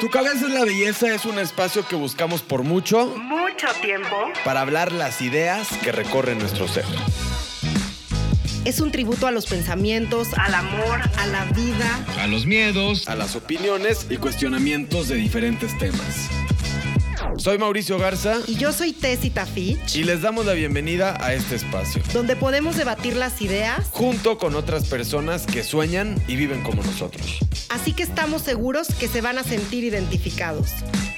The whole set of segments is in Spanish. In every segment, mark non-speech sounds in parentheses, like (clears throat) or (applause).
Tu cabeza es la belleza es un espacio que buscamos por mucho mucho tiempo. para hablar las ideas que recorren nuestro ser. Es un tributo a los pensamientos, al amor, a la vida. a los miedos. A las opiniones y cuestionamientos de diferentes temas. Soy Mauricio Garza Y yo soy Tessie Tafich, y les damos la bienvenida a este espacio. donde podemos debatir las ideas, Junto con otras personas que sueñan y viven como nosotros. así que estamos seguros que se van a sentir identificados.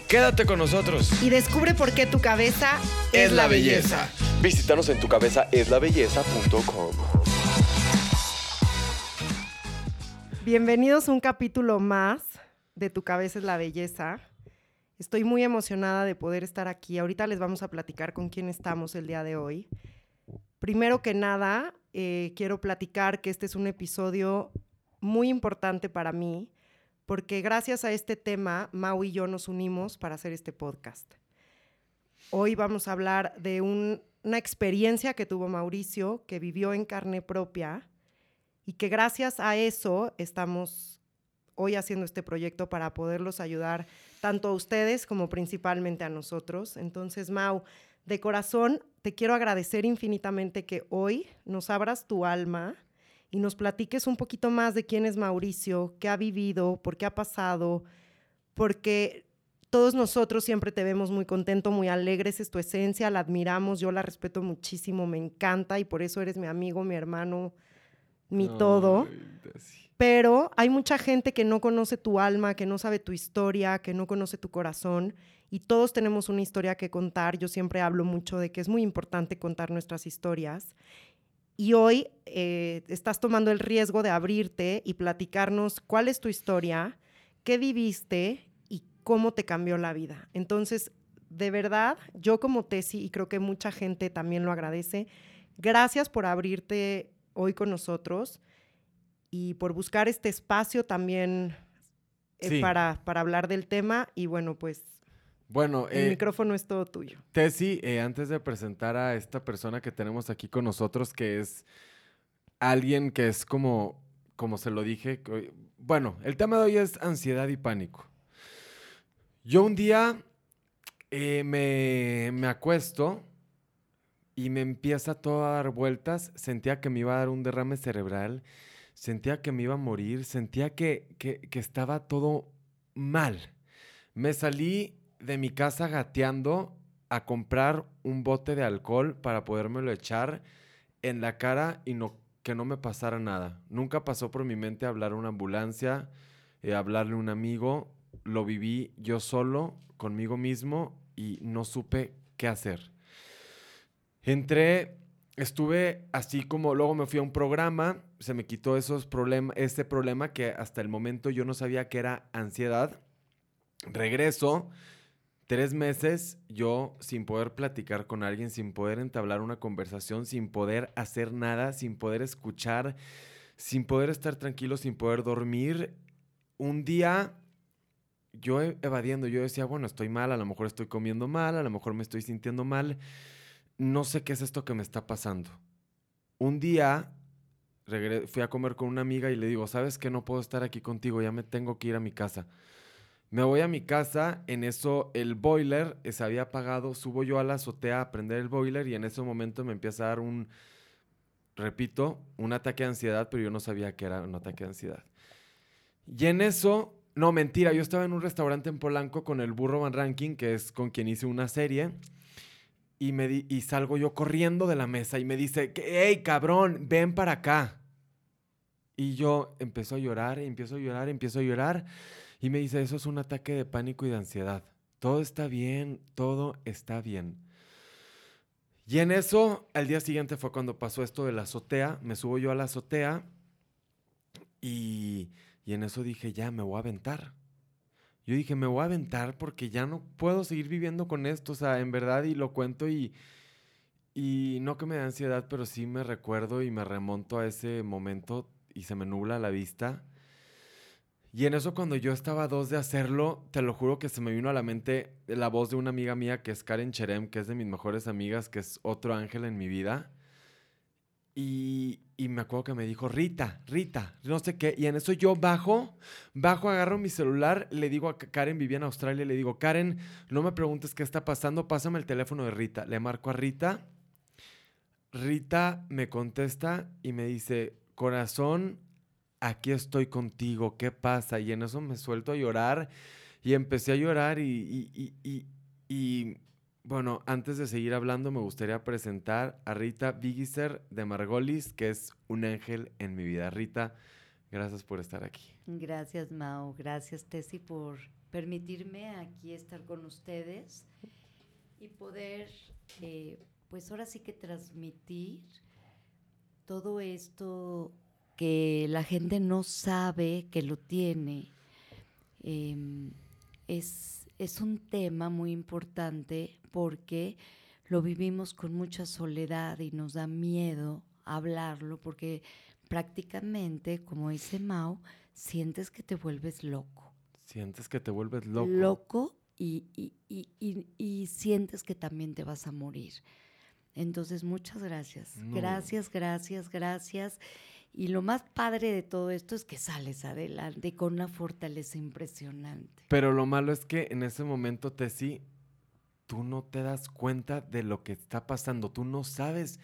Quédate con nosotros. Y descubre por qué tu cabeza Es la belleza. Visítanos en tucabezaeslabelleza.com. Bienvenidos a un capítulo más de Tu cabeza es la belleza. Estoy muy emocionada de poder estar aquí. Ahorita les vamos a platicar con quién estamos el día de hoy. Primero que nada, eh, quiero platicar que este es un episodio muy importante para mí, porque gracias a este tema, Mau y yo nos unimos para hacer este podcast. Hoy vamos a hablar de un- una experiencia que tuvo Mauricio, que vivió en carne propia, y que gracias a eso estamos hoy haciendo este proyecto para poderlos ayudar tanto a ustedes como principalmente a nosotros. Entonces, Mau, de corazón, te quiero agradecer infinitamente que hoy nos abras tu alma y nos platiques un poquito más de quién es Mauricio, qué ha vivido, por qué ha pasado, porque todos nosotros siempre te vemos muy contento, muy alegre, esa es tu esencia, la admiramos, yo la respeto muchísimo, me encanta y por eso eres mi amigo, mi hermano, mi todo. Pero hay mucha gente que no conoce tu alma, que no sabe tu historia, que no conoce tu corazón y todos tenemos una historia que contar. Yo siempre hablo mucho de que es muy importante contar nuestras historias. Y hoy eh, estás tomando el riesgo de abrirte y platicarnos cuál es tu historia, qué viviste y cómo te cambió la vida. Entonces, de verdad, yo como Tesi, y creo que mucha gente también lo agradece, gracias por abrirte hoy con nosotros y por buscar este espacio también eh, Sí. para, para hablar del tema. Y bueno, pues Bueno, el eh, micrófono es todo tuyo. Tessy, eh, antes de presentar a esta persona que tenemos aquí con nosotros, que es alguien que es como, como se lo dije, que- bueno, el tema de hoy es ansiedad y pánico. Yo un día eh, me, me acuesto y me empieza todo a dar vueltas, sentía que me iba a dar un derrame cerebral, sentía que me iba a morir, sentía que, que, que estaba todo mal. Me salí de mi casa gateando a comprar un bote de alcohol para podérmelo echar en la cara y no, que no me pasara nada. Nunca pasó por mi mente hablar a una ambulancia, eh, hablarle a un amigo. Lo viví yo solo, conmigo mismo, y no supe qué hacer. Entré, estuve así como luego me fui a un programa, se me quitó esos ese problema que hasta el momento yo no sabía que era ansiedad. Regreso, tres meses yo sin poder platicar con alguien, sin poder entablar una conversación, sin poder hacer nada, sin poder escuchar, sin poder estar tranquilo, sin poder dormir. Un día yo e- evadiendo, yo decía, bueno, estoy mal, a lo mejor estoy comiendo mal, a lo mejor me estoy sintiendo mal, no sé qué es esto que me está pasando. Un día fui a comer con una amiga y le digo, ¿sabes qué? No puedo estar aquí contigo, ya me tengo que ir a mi casa. Me voy a mi casa, en eso el boiler se había apagado, subo yo a la azotea a prender el boiler y en ese momento me empieza a dar un, repito, un ataque de ansiedad, pero yo no sabía que era un ataque de ansiedad. Y en eso, no, mentira, yo estaba en un restaurante en Polanco con el burro Van Ranking, que es con quien hice una serie, y, me di- y salgo yo corriendo de la mesa y me dice, hey, cabrón, ven para acá. Y yo empiezo a llorar, empiezo a llorar, empiezo a llorar. Y me dice, eso es un ataque de pánico y de ansiedad. Todo está bien, todo está bien. Y en eso, al día siguiente fue cuando pasó esto de la azotea. Me subo yo a la azotea y, y en eso dije, ya, me voy a aventar. Yo dije, me voy a aventar porque ya no puedo seguir viviendo con esto. O sea, en verdad, y lo cuento y, y no que me da ansiedad, pero sí me recuerdo y me remonto a ese momento y se me nubla la vista. Y en eso cuando yo estaba a dos de hacerlo, te lo juro que se me vino a la mente la voz de una amiga mía que es Karen Cherem, que es de mis mejores amigas, que es otro ángel en mi vida. Y, y me acuerdo que me dijo, Rita, Rita, no sé qué. Y en eso yo bajo, bajo, agarro mi celular, le digo a Karen, vivía en Australia, le digo, Karen, no me preguntes qué está pasando, pásame el teléfono de Rita. Le marco a Rita. Rita me contesta y me dice, corazón, aquí estoy contigo, ¿qué pasa? Y en eso me suelto a llorar y empecé a llorar y, bueno, antes de seguir hablando, me gustaría presentar a Rita Vigiser de Margolis, que es un ángel en mi vida. Rita, gracias por estar aquí. Gracias, Mao. Gracias, Tessy, por permitirme aquí estar con ustedes y poder, eh, pues ahora sí que transmitir todo esto que la gente no sabe que lo tiene. Em, es es un tema muy importante porque lo vivimos con mucha soledad y nos da miedo hablarlo porque prácticamente, como dice Mao, sientes que te vuelves loco. Sientes que te vuelves loco. Loco y, y, sientes que también te vas a morir. Entonces, muchas gracias. Gracias, gracias, gracias. Y lo más padre de todo esto es que sales adelante con una fortaleza impresionante. Pero lo malo es que en ese momento, Tessy, tú no te das cuenta de lo que está pasando. Tú no sabes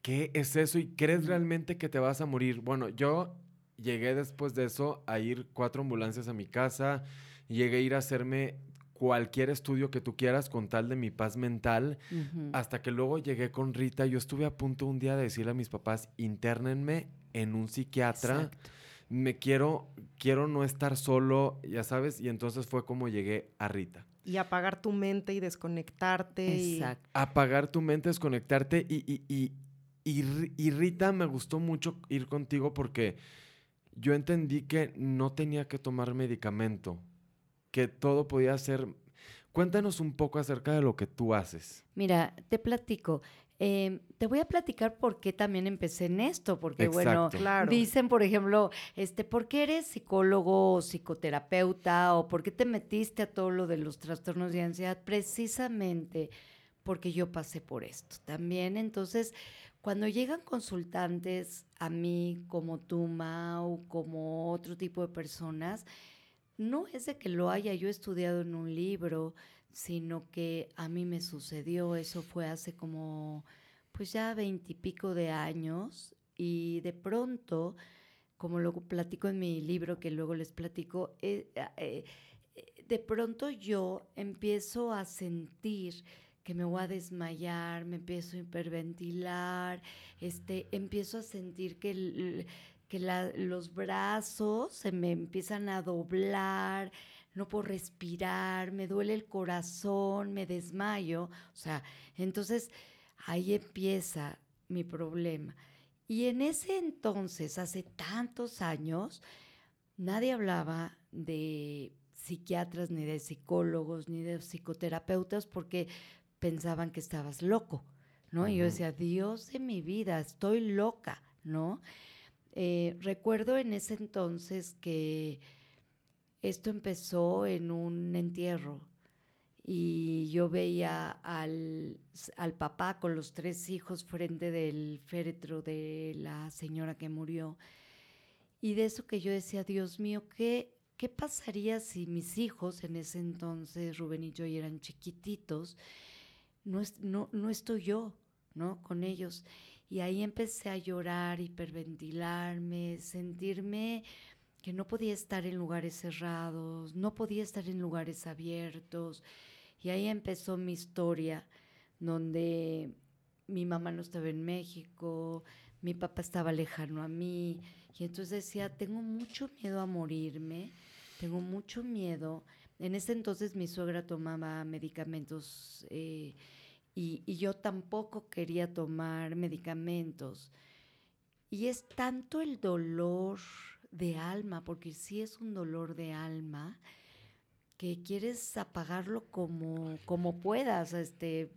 qué es eso y crees realmente que te vas a morir. Bueno, yo llegué después de eso a ir cuatro ambulancias a mi casa. Llegué a ir a hacerme cualquier estudio que tú quieras con tal de mi paz mental, hasta que luego llegué con Rita. Yo estuve a punto un día de decirle a mis papás, internenme en un psiquiatra. Me quiero, quiero no estar solo, ya sabes, y entonces fue como llegué a Rita. Y apagar tu mente y desconectarte. Exacto. Apagar tu mente, desconectarte. Y, y, y, y, Rita, me gustó mucho ir contigo porque yo entendí que no tenía que tomar medicamento que todo podía ser... Cuéntanos un poco acerca de lo que tú haces. Mira, te platico. Em, te voy a platicar por qué también empecé en esto, porque bueno, dicen, por ejemplo, este, ¿por qué eres psicólogo o psicoterapeuta o por qué te metiste a todo lo de los trastornos de ansiedad? Precisamente porque yo pasé por esto también. Entonces, cuando llegan consultantes a mí, como tú, Mau, como otro tipo de personas, no es de que lo haya yo estudiado en un libro, sino que a mí me sucedió, eso fue hace como, pues ya veintipico de años, y de pronto, como lo platico en mi libro, que luego les platico, eh, eh, de pronto yo empiezo a sentir que me voy a desmayar, me empiezo a hiperventilar, este, empiezo a sentir que que los brazos se me empiezan a doblar, no puedo respirar, me duele el corazón, me desmayo. O sea, entonces ahí empieza mi problema. Y en ese entonces, hace tantos años, nadie hablaba de psiquiatras, ni de psicólogos, ni de psicoterapeutas, porque pensaban que estabas loco, ¿no? Y yo decía, Dios de mi vida, estoy loca, ¿no? Eh, recuerdo en ese entonces que esto empezó en un entierro y yo veía al, al, papá con los tres hijos frente del féretro de la señora que murió. Y de eso que yo decía, Dios mío, ¿qué, qué pasaría si mis hijos, en ese entonces Rubén y yo eran chiquititos, no, no, no estoy yo, ¿no? Con ellos. Y ahí empecé a llorar, hiperventilarme, sentirme que no podía estar en lugares cerrados, no podía estar en lugares abiertos. Y ahí empezó mi historia, donde mi mamá no estaba en México, mi papá estaba lejano a mí. Y entonces decía, tengo mucho miedo a morirme, tengo mucho miedo. En ese entonces mi suegra tomaba medicamentos. Eh, y, yo tampoco quería tomar medicamentos. Y es tanto el dolor de alma, porque sí es un dolor de alma, que quieres apagarlo como, como puedas. Este,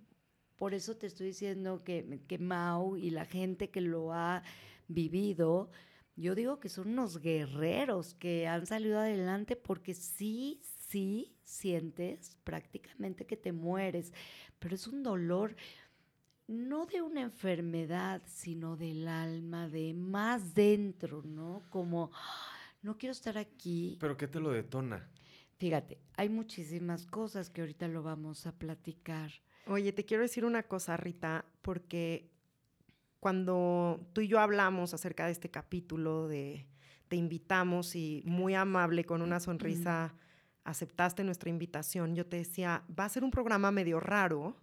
por eso te estoy diciendo que, que Mau y la gente que lo ha vivido, yo digo que son unos guerreros que han salido adelante porque sí, sí sientes prácticamente que te mueres, pero es un dolor. No de una enfermedad, sino del alma, de más dentro, ¿no? Como, no quiero estar aquí. ¿Pero qué te lo detona? Fíjate, hay muchísimas cosas que ahorita lo vamos a platicar. Oye, te quiero decir una cosa, Rita, porque cuando tú y yo hablamos acerca de este capítulo, de te invitamos y muy amable, con una sonrisa, aceptaste nuestra invitación, yo te decía, va a ser un programa medio raro,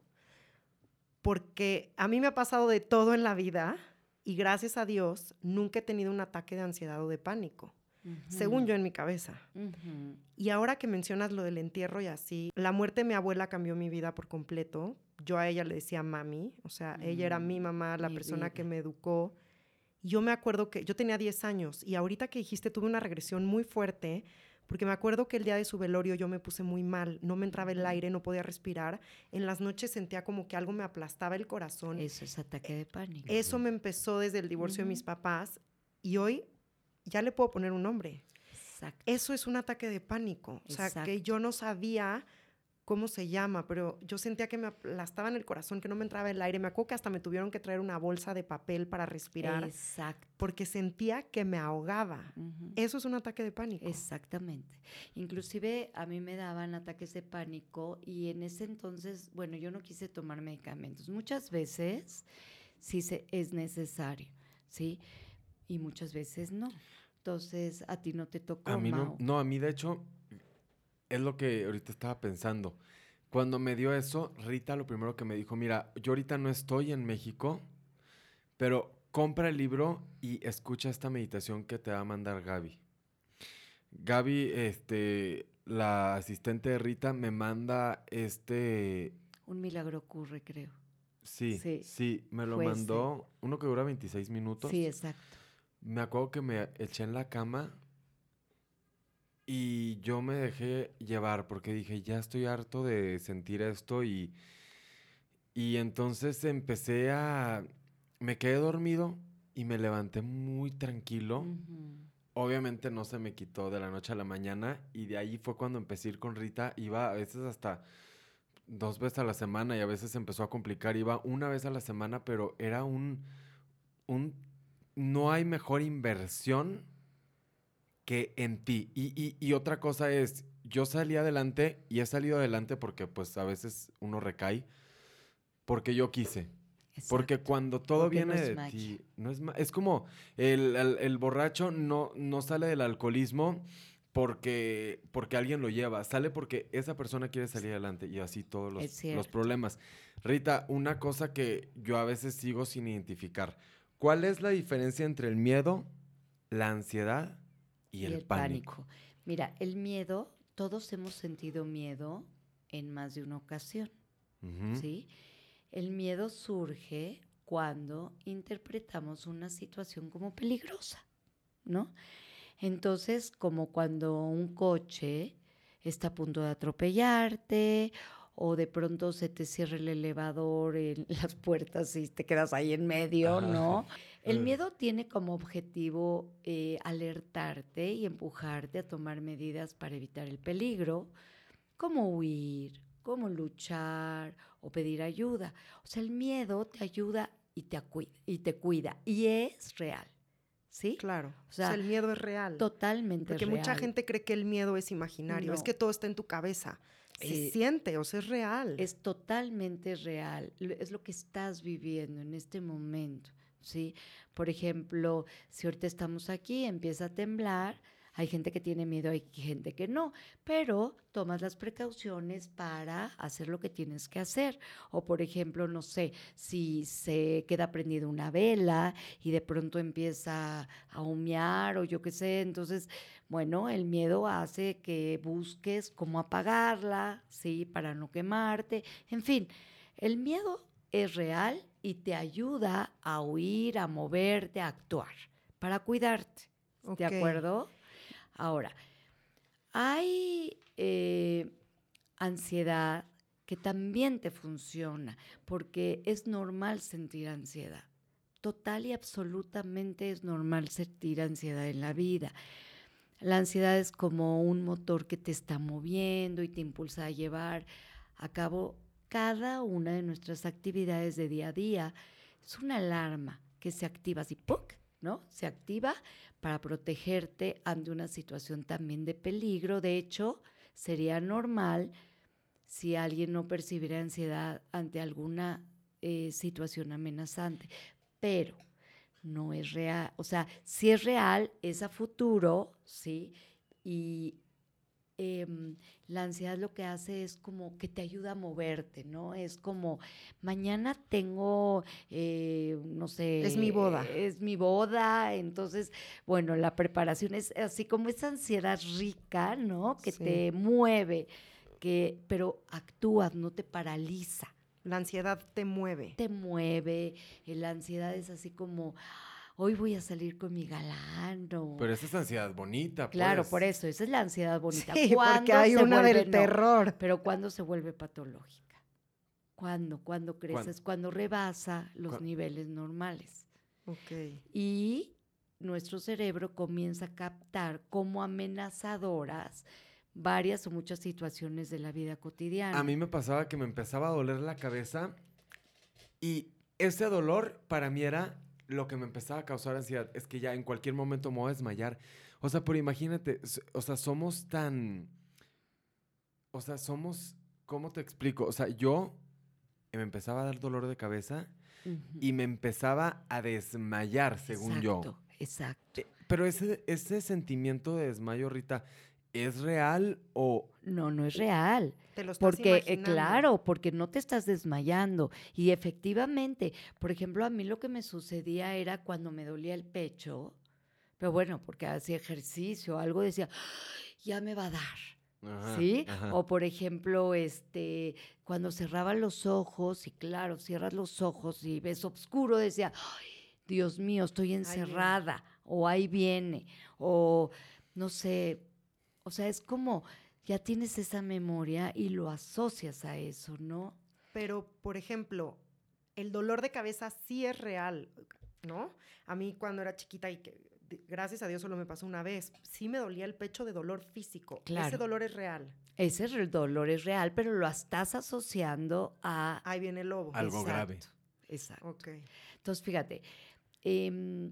porque a mí me ha pasado de todo en la vida y gracias a Dios nunca he tenido un ataque de ansiedad o de pánico según yo en mi cabeza. Y ahora que mencionas lo del entierro y así, la muerte de mi abuela cambió mi vida por completo. Yo a ella le decía mami, o sea, ella era mi mm, mamá, la persona que me educó. Yo me acuerdo que yo tenía 10 años y ahorita que dijiste tuve una regresión muy fuerte porque me acuerdo que el día de su velorio yo me puse muy mal, no me entraba el aire, no podía respirar. En las noches sentía como que algo me aplastaba el corazón. Eso es ataque de pánico. Eso me empezó desde el divorcio de mis papás y hoy ya le puedo poner un nombre. Exacto. Eso es un ataque de pánico. O sea, que yo no sabía cómo se llama, pero yo sentía que me aplastaba en el corazón, que no me entraba el aire. Me acuerdo que hasta me tuvieron que traer una bolsa de papel para respirar. Exacto. Porque sentía que me ahogaba. Eso es un ataque de pánico. Exactamente. Inclusive a mí me daban ataques de pánico y en ese entonces, bueno, yo no quise tomar medicamentos. Muchas veces sí se, es necesario, ¿sí? Y muchas veces no. Entonces, a ti no te tocó. A mí no, no, a mí de hecho, es lo que ahorita estaba pensando. Cuando me dio eso, Rita lo primero que me dijo, mira, yo ahorita no estoy en México, pero compra el libro y escucha esta meditación que te va a mandar Gaby. Gaby, este, la asistente de Rita, me manda este... Un milagro ocurre, creo. Sí, sí, sí me lo mandó, uno que dura 26 minutos. Sí, exacto me acuerdo que me eché en la cama y yo me dejé llevar porque dije, ya estoy harto de sentir esto y, y entonces empecé a... Me quedé dormido y me levanté muy tranquilo. Obviamente no se me quitó de la noche a la mañana y de ahí fue cuando empecé a ir con Rita. Iba a veces hasta dos veces a la semana y a veces empezó a complicar. Iba una vez a la semana, pero era un, un no hay mejor inversión que en ti. Y, otra cosa es, yo salí adelante y he salido adelante porque pues a veces uno recae porque yo quise. Porque cuando todo viene de ti, no es Es como el, borracho no, no sale del alcoholismo porque, porque alguien lo lleva, sale porque esa persona quiere salir adelante y así todos los, los problemas. Rita, una cosa que yo a veces sigo sin identificar. ¿Cuál es la diferencia entre el miedo, la ansiedad y, el, pánico? Mira, el miedo, todos hemos sentido miedo en más de una ocasión, ¿sí? El miedo surge cuando interpretamos una situación como peligrosa, ¿no? Entonces, como cuando un coche está a punto de atropellarte o de pronto se te cierra el elevador en (laughs) las puertas y te quedas ahí en medio, ¿no? El eh. miedo tiene como objetivo eh, alertarte y empujarte a tomar medidas para evitar el peligro, como huir, como luchar o pedir ayuda. O sea, el miedo te ayuda y te, y te cuida y es real. ¿Sí? Claro. O sea, el miedo es real. Totalmente Porque mucha gente cree que el miedo es imaginario. Es que todo está en tu cabeza se eh, siente, o sea, es real. Es totalmente real, es lo que estás viviendo en este momento, ¿sí? Por ejemplo, si ahorita estamos aquí, empieza a temblar, hay gente que tiene miedo, hay gente que no, pero tomas las precauciones para hacer lo que tienes que hacer. O por ejemplo, no sé, si se queda prendida una vela y de pronto empieza a humear o yo qué sé, entonces, bueno, el miedo hace que busques cómo apagarla, ¿sí? Para no quemarte. En fin, el miedo es real y te ayuda a huir, a moverte, a actuar, para cuidarte. ¿De acuerdo? Ahora, hay eh, ansiedad que también te funciona, porque es normal sentir ansiedad. Total y absolutamente es normal sentir ansiedad en la vida. La ansiedad es como un motor que te está moviendo y te impulsa a llevar a cabo cada una de nuestras actividades de día a día. Es una alarma que se activa así, ¡puc! ¿no? Se activa para protegerte ante una situación también de peligro. De hecho, sería normal si alguien no percibiera ansiedad ante alguna eh, situación amenazante. Pero no es real. O sea, si es real, es a futuro, ¿sí? Y em, la ansiedad lo que hace es como que te ayuda a moverte, ¿no? Es como, mañana tengo, eh, no sé. Es mi boda. Es mi boda, entonces, bueno, la preparación es así como esa ansiedad rica, ¿no? Que te mueve, que, pero actúas, no te paraliza. La ansiedad te mueve. Te mueve. La ansiedad es así como, hoy voy a salir con mi galán. Pero esa es ansiedad bonita. Claro, pues. por eso, esa es la ansiedad bonita. Sí, porque hay una del terror. Pero ¿cuándo se vuelve patológica? ¿Cuándo? Cuando creces, cuando rebasa los niveles normales. Ok. Y nuestro cerebro comienza a captar como amenazadoras varias o muchas situaciones de la vida cotidiana. A mí me pasaba que me empezaba a doler la cabeza y ese dolor para mí era lo que me empezaba a causar ansiedad. Es que ya en cualquier momento me voy a desmayar. O sea, pero imagínate, o sea, somos tan... O sea, somos... ¿Cómo te explico? O sea, yo me empezaba a dar dolor de cabeza y me empezaba a desmayar, según yo. Exacto, exacto. Eh, pero ese, ese sentimiento de desmayo, Rita, ¿Es real o...? No, no es real. Te lo estás porque, eh, claro, porque no te estás desmayando. Y efectivamente, por ejemplo, a mí lo que me sucedía era cuando me dolía el pecho, pero bueno, porque hacía ejercicio, algo decía, ya me va a dar. ¿Sí? O por ejemplo, este, cuando cerraba los ojos, y claro, cierras los ojos y ves oscuro, decía, Dios mío, estoy encerrada, o ahí viene, o no sé, o sea, es como ya tienes esa memoria y lo asocias a eso, ¿no? Pero, por ejemplo, el dolor de cabeza sí es real, ¿no? A mí cuando era chiquita y que gracias a Dios solo me pasó una vez, sí me dolía el pecho de dolor físico. Claro. Ese dolor es real. Ese dolor es real, pero lo estás asociando a... Ahí viene el lobo. Algo grave. Exacto. Ok. Entonces, fíjate, eh,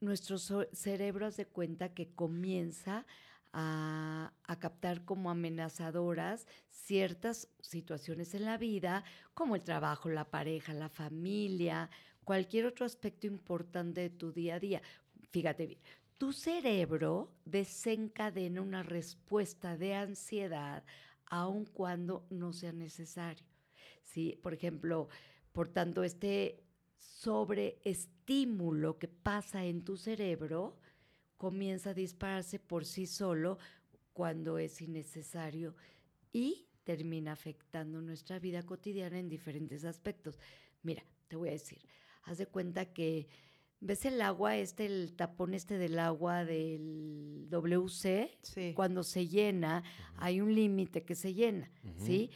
nuestro cerebro hace cuenta que comienza a, captar como amenazadoras ciertas situaciones en la vida, como el trabajo, la pareja, la familia, cualquier otro aspecto importante de tu día a día. Fíjate bien, tu cerebro desencadena una respuesta de ansiedad aun cuando no sea necesario. ¿Sí? Por ejemplo, por tanto, este sobreestímulo que pasa en tu cerebro comienza a dispararse por sí solo cuando es innecesario y termina afectando nuestra vida cotidiana en diferentes aspectos. Mira, te voy a decir, haz de cuenta que ves el agua, este, el tapón este del agua del WC, cuando se llena, hay un límite que se llena, ¿sí?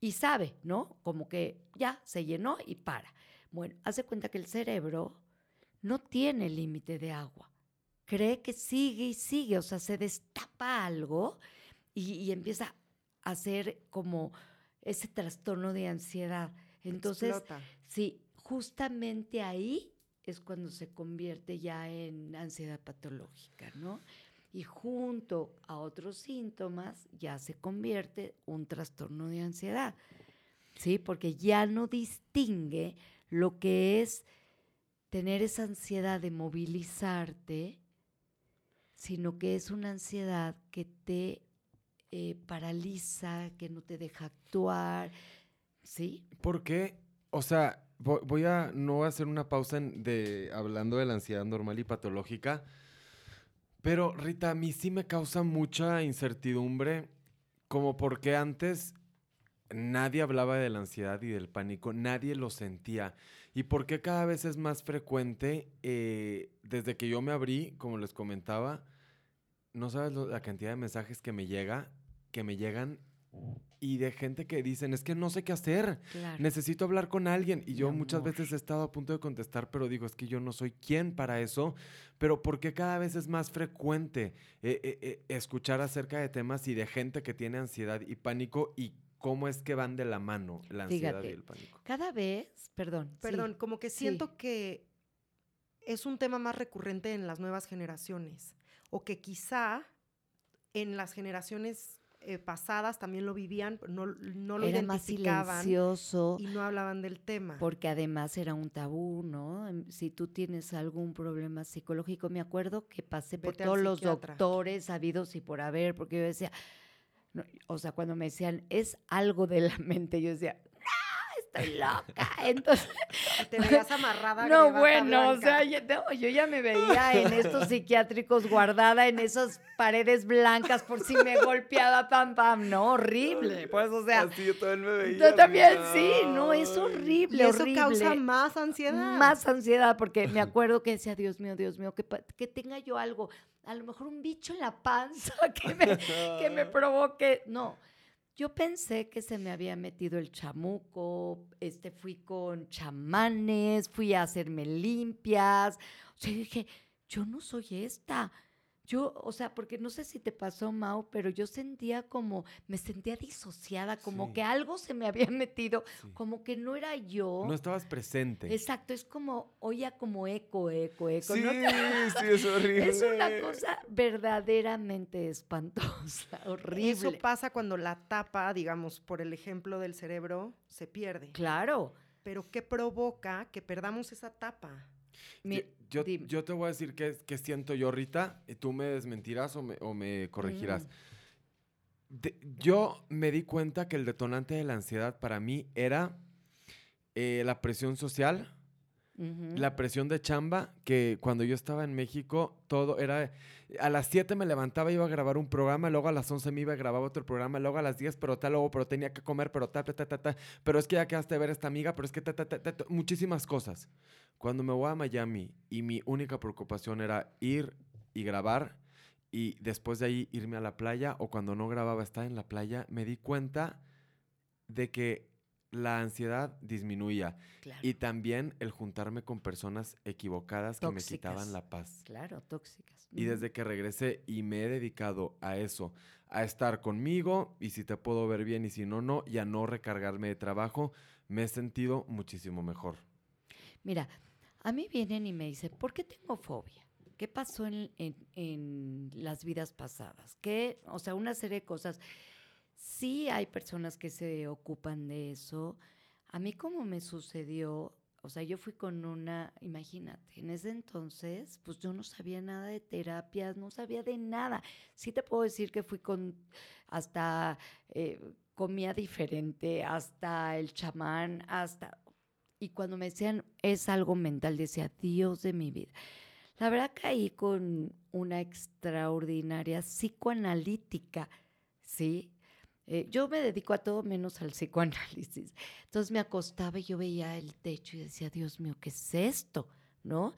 Y sabe, ¿no? Como que ya se llenó y para. Bueno, haz de cuenta que el cerebro no tiene límite de agua cree que sigue y sigue, o sea, se destapa algo y, empieza a hacer como ese trastorno de ansiedad. Entonces, sí, justamente ahí es cuando se convierte ya en ansiedad patológica, ¿no? Y junto a otros síntomas ya se convierte un trastorno de ansiedad, ¿sí? Porque ya no distingue lo que es tener esa ansiedad de movilizarte sino que es una ansiedad que te eh, paraliza, que no te deja actuar, ¿sí? ¿Por qué? O sea, voy a no hacer una pausa de hablando de la ansiedad normal y patológica, pero Rita, a mí sí me causa mucha incertidumbre, como porque antes nadie hablaba de la ansiedad y del pánico, nadie lo sentía. ¿Y por qué cada vez es más frecuente? Eh, desde que yo me abrí, como les comentaba, no sabes la cantidad de mensajes que me llega, que me llegan y de gente que dicen, es que no sé qué hacer, necesito hablar con alguien. Y yo muchas veces he estado a punto de contestar, pero digo, es que yo no soy quien para eso. Pero ¿por qué cada vez es más frecuente eh, eh, eh, escuchar acerca de temas y de gente que tiene ansiedad y pánico y cómo es que van de la mano la ansiedad y el pánico. Cada vez, perdón. Perdón, como que siento que es un tema más recurrente en las nuevas generaciones o que quizá en las generaciones eh, pasadas también lo vivían, no, no lo era más silencioso y no hablaban del tema. Porque además era un tabú, ¿no? Em, si tú tienes algún problema psicológico, me acuerdo que pasé por todos los doctores habidos y por haber, porque yo decía, o sea, cuando me decían, es algo de la (laughs) mente, yo decía, estoy loca. Entonces. (laughs) Te (laughs) veías amarrada. No, bueno, o sea, yo, ya me veía en estos psiquiátricos guardada en esas paredes blancas por si me golpeaba, pam, pam. No, horrible. Pues, o sea. Así yo también me veía. Yo también, sí, no, es horrible. Y eso causa más ansiedad. Más ansiedad, porque me acuerdo que decía, Dios mío, Dios mío, que, que tenga yo algo, a lo mejor un bicho en la panza (laughs) que me, que me provoque. No. Yo pensé que se me había metido el chamuco, este, fui con chamanes, fui a hacerme limpias. O sea, dije, yo no soy esta. Yo, o sea, porque no sé si te pasó, Mau, pero yo sentía como, me sentía disociada, como que algo se me había (laughs) metido, como que no era yo. No estabas presente. Exacto, es como, oía como eco, eco, eco. Sí, sí, es horrible. (laughs) Es una cosa verdaderamente espantosa, (laughs) horrible. Eso pasa cuando la tapa, digamos, por el ejemplo del cerebro, se pierde. Claro. Pero ¿qué provoca que perdamos esa tapa? Yo, yo, te voy a decir qué, siento yo, Rita, y tú me desmentirás o me, corregirás. Mm. yo me di cuenta que el detonante de la ansiedad para mí era eh, la presión social, la presión de chamba, que cuando yo estaba en México, todo era... A las 7 me levantaba, iba a grabar un programa, luego a las 11 me iba a grabar otro programa, luego a las 10, pero tal, luego, pero tenía que comer, pero tal, ta, ta, ta, pero es que ya quedaste de ver a esta amiga, pero es que ta, ta, ta, ta, muchísimas cosas. Cuando me voy a Miami y mi única preocupación era ir y grabar y después de ahí irme a la playa o cuando no grababa estar en la playa, me di cuenta de que la ansiedad disminuía. Y también el juntarme con personas equivocadas que me quitaban la paz. Claro, tóxicas. Y desde que regresé y me he dedicado a eso, a estar conmigo y si te puedo ver bien y si no, no, y a no recargarme de trabajo, me he sentido muchísimo mejor. Mira, a mí vienen y me dicen, ¿por qué tengo fobia? ¿Qué pasó en, en las vidas pasadas? ¿Qué? O sea, una serie de cosas. Sí hay personas que se ocupan de eso. A mí como me sucedió, o sea, yo fui con una, imagínate, en ese entonces, pues yo no sabía nada de terapias, no sabía de nada. Sí te puedo decir que fui con, hasta eh, comía diferente, hasta el chamán, hasta... Y cuando me decían, es algo mental, decía, Dios de mi vida. La verdad caí con una extraordinaria psicoanalítica, ¿sí? Eh, yo me dedico a todo menos al psicoanálisis. Entonces me acostaba y yo veía el techo y decía, Dios mío, ¿qué es esto? ¿No?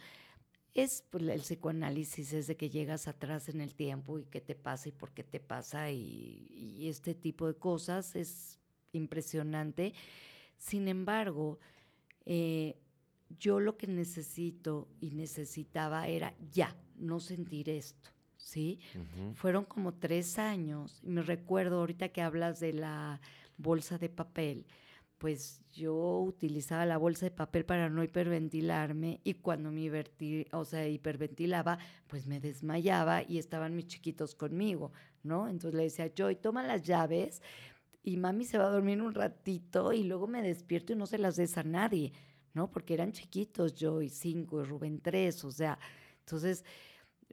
Es pues, el psicoanálisis, es de que llegas atrás en el tiempo y qué te pasa y por qué te pasa y, este tipo de cosas. Es impresionante. Sin embargo, eh, yo lo que necesito y necesitaba era ya, no sentir esto. ¿Sí? Fueron como tres años. Y me recuerdo ahorita que hablas de la bolsa de papel, pues yo utilizaba la bolsa de papel para no hiperventilarme y cuando me o sea, hiperventilaba, pues me desmayaba y estaban mis chiquitos conmigo, ¿no? Entonces le decía, Joy, toma las llaves y mami se va a dormir un ratito y luego me despierto y no se las des a nadie, ¿no? Porque eran chiquitos, Joy cinco y Rubén tres, o sea, entonces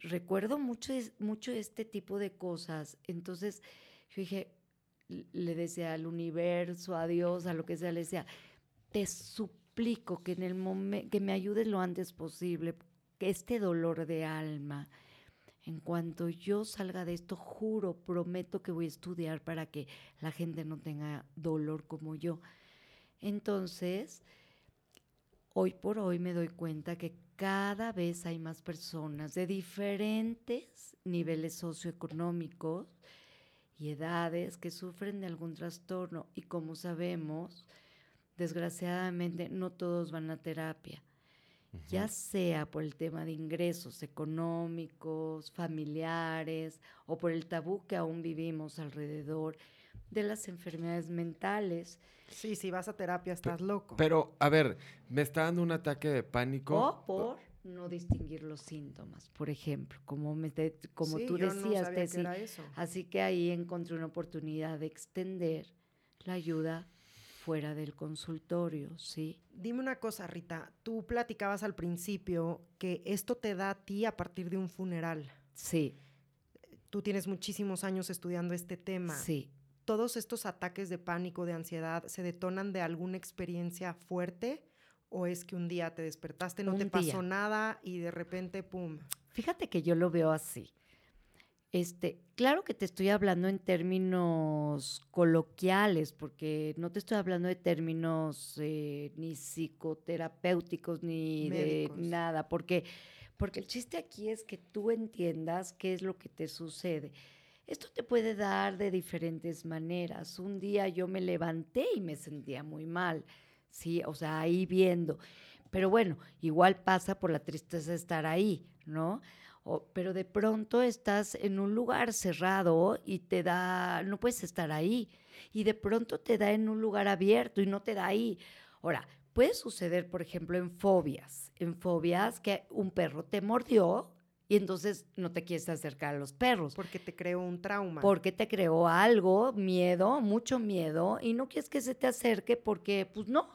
recuerdo mucho, mucho este tipo de cosas. Entonces yo dije, le decía al universo, a Dios, a lo que sea, le decía, te suplico que en el que me ayudes lo antes posible, que este dolor de alma, en cuanto yo salga de esto, juro, prometo que voy a estudiar para que la gente no tenga dolor como yo. Entonces, hoy por hoy me doy cuenta que cada vez hay más personas de diferentes niveles socioeconómicos y edades que sufren de algún trastorno y como sabemos, desgraciadamente no todos van a terapia, ya sea por el tema de ingresos económicos, familiares o por el tabú que aún vivimos alrededor. De las enfermedades mentales. Sí, si vas a terapia estás loco. Pero, a ver, me está dando un ataque de pánico. O por no distinguir los síntomas, por ejemplo, como, me como tú decías, Así que ahí encontré una oportunidad de extender la ayuda fuera del consultorio, ¿sí? Dime una cosa, Rita, tú platicabas al principio que esto te da a ti a partir de un funeral. Sí. Tú tienes muchísimos años estudiando este tema. Sí. ¿Todos estos ataques de pánico, de ansiedad, se detonan de alguna experiencia fuerte? ¿O es que un día te despertaste, no te pasó nada y de repente, pum? Fíjate que yo lo veo así. Este, claro que te estoy hablando en términos coloquiales, porque no te estoy hablando de términos eh, ni psicoterapéuticos ni de nada, porque, porque el chiste aquí es que tú entiendas qué es lo que te sucede. Esto te puede dar de diferentes maneras. Un día yo me levanté y me sentía muy mal, sí, o sea, ahí viendo. Pero bueno, igual pasa por la tristeza de estar ahí, ¿no? pero de pronto estás en un lugar cerrado y te da, no puedes estar ahí. Y de pronto te da en un lugar abierto y no te da ahí. Ahora, puede suceder, por ejemplo, en fobias. En fobias que un perro te mordió y entonces no te quieres acercar a los perros. Porque te creó un trauma. Porque te creó algo, miedo, mucho miedo, y no quieres que se te acerque porque, pues no,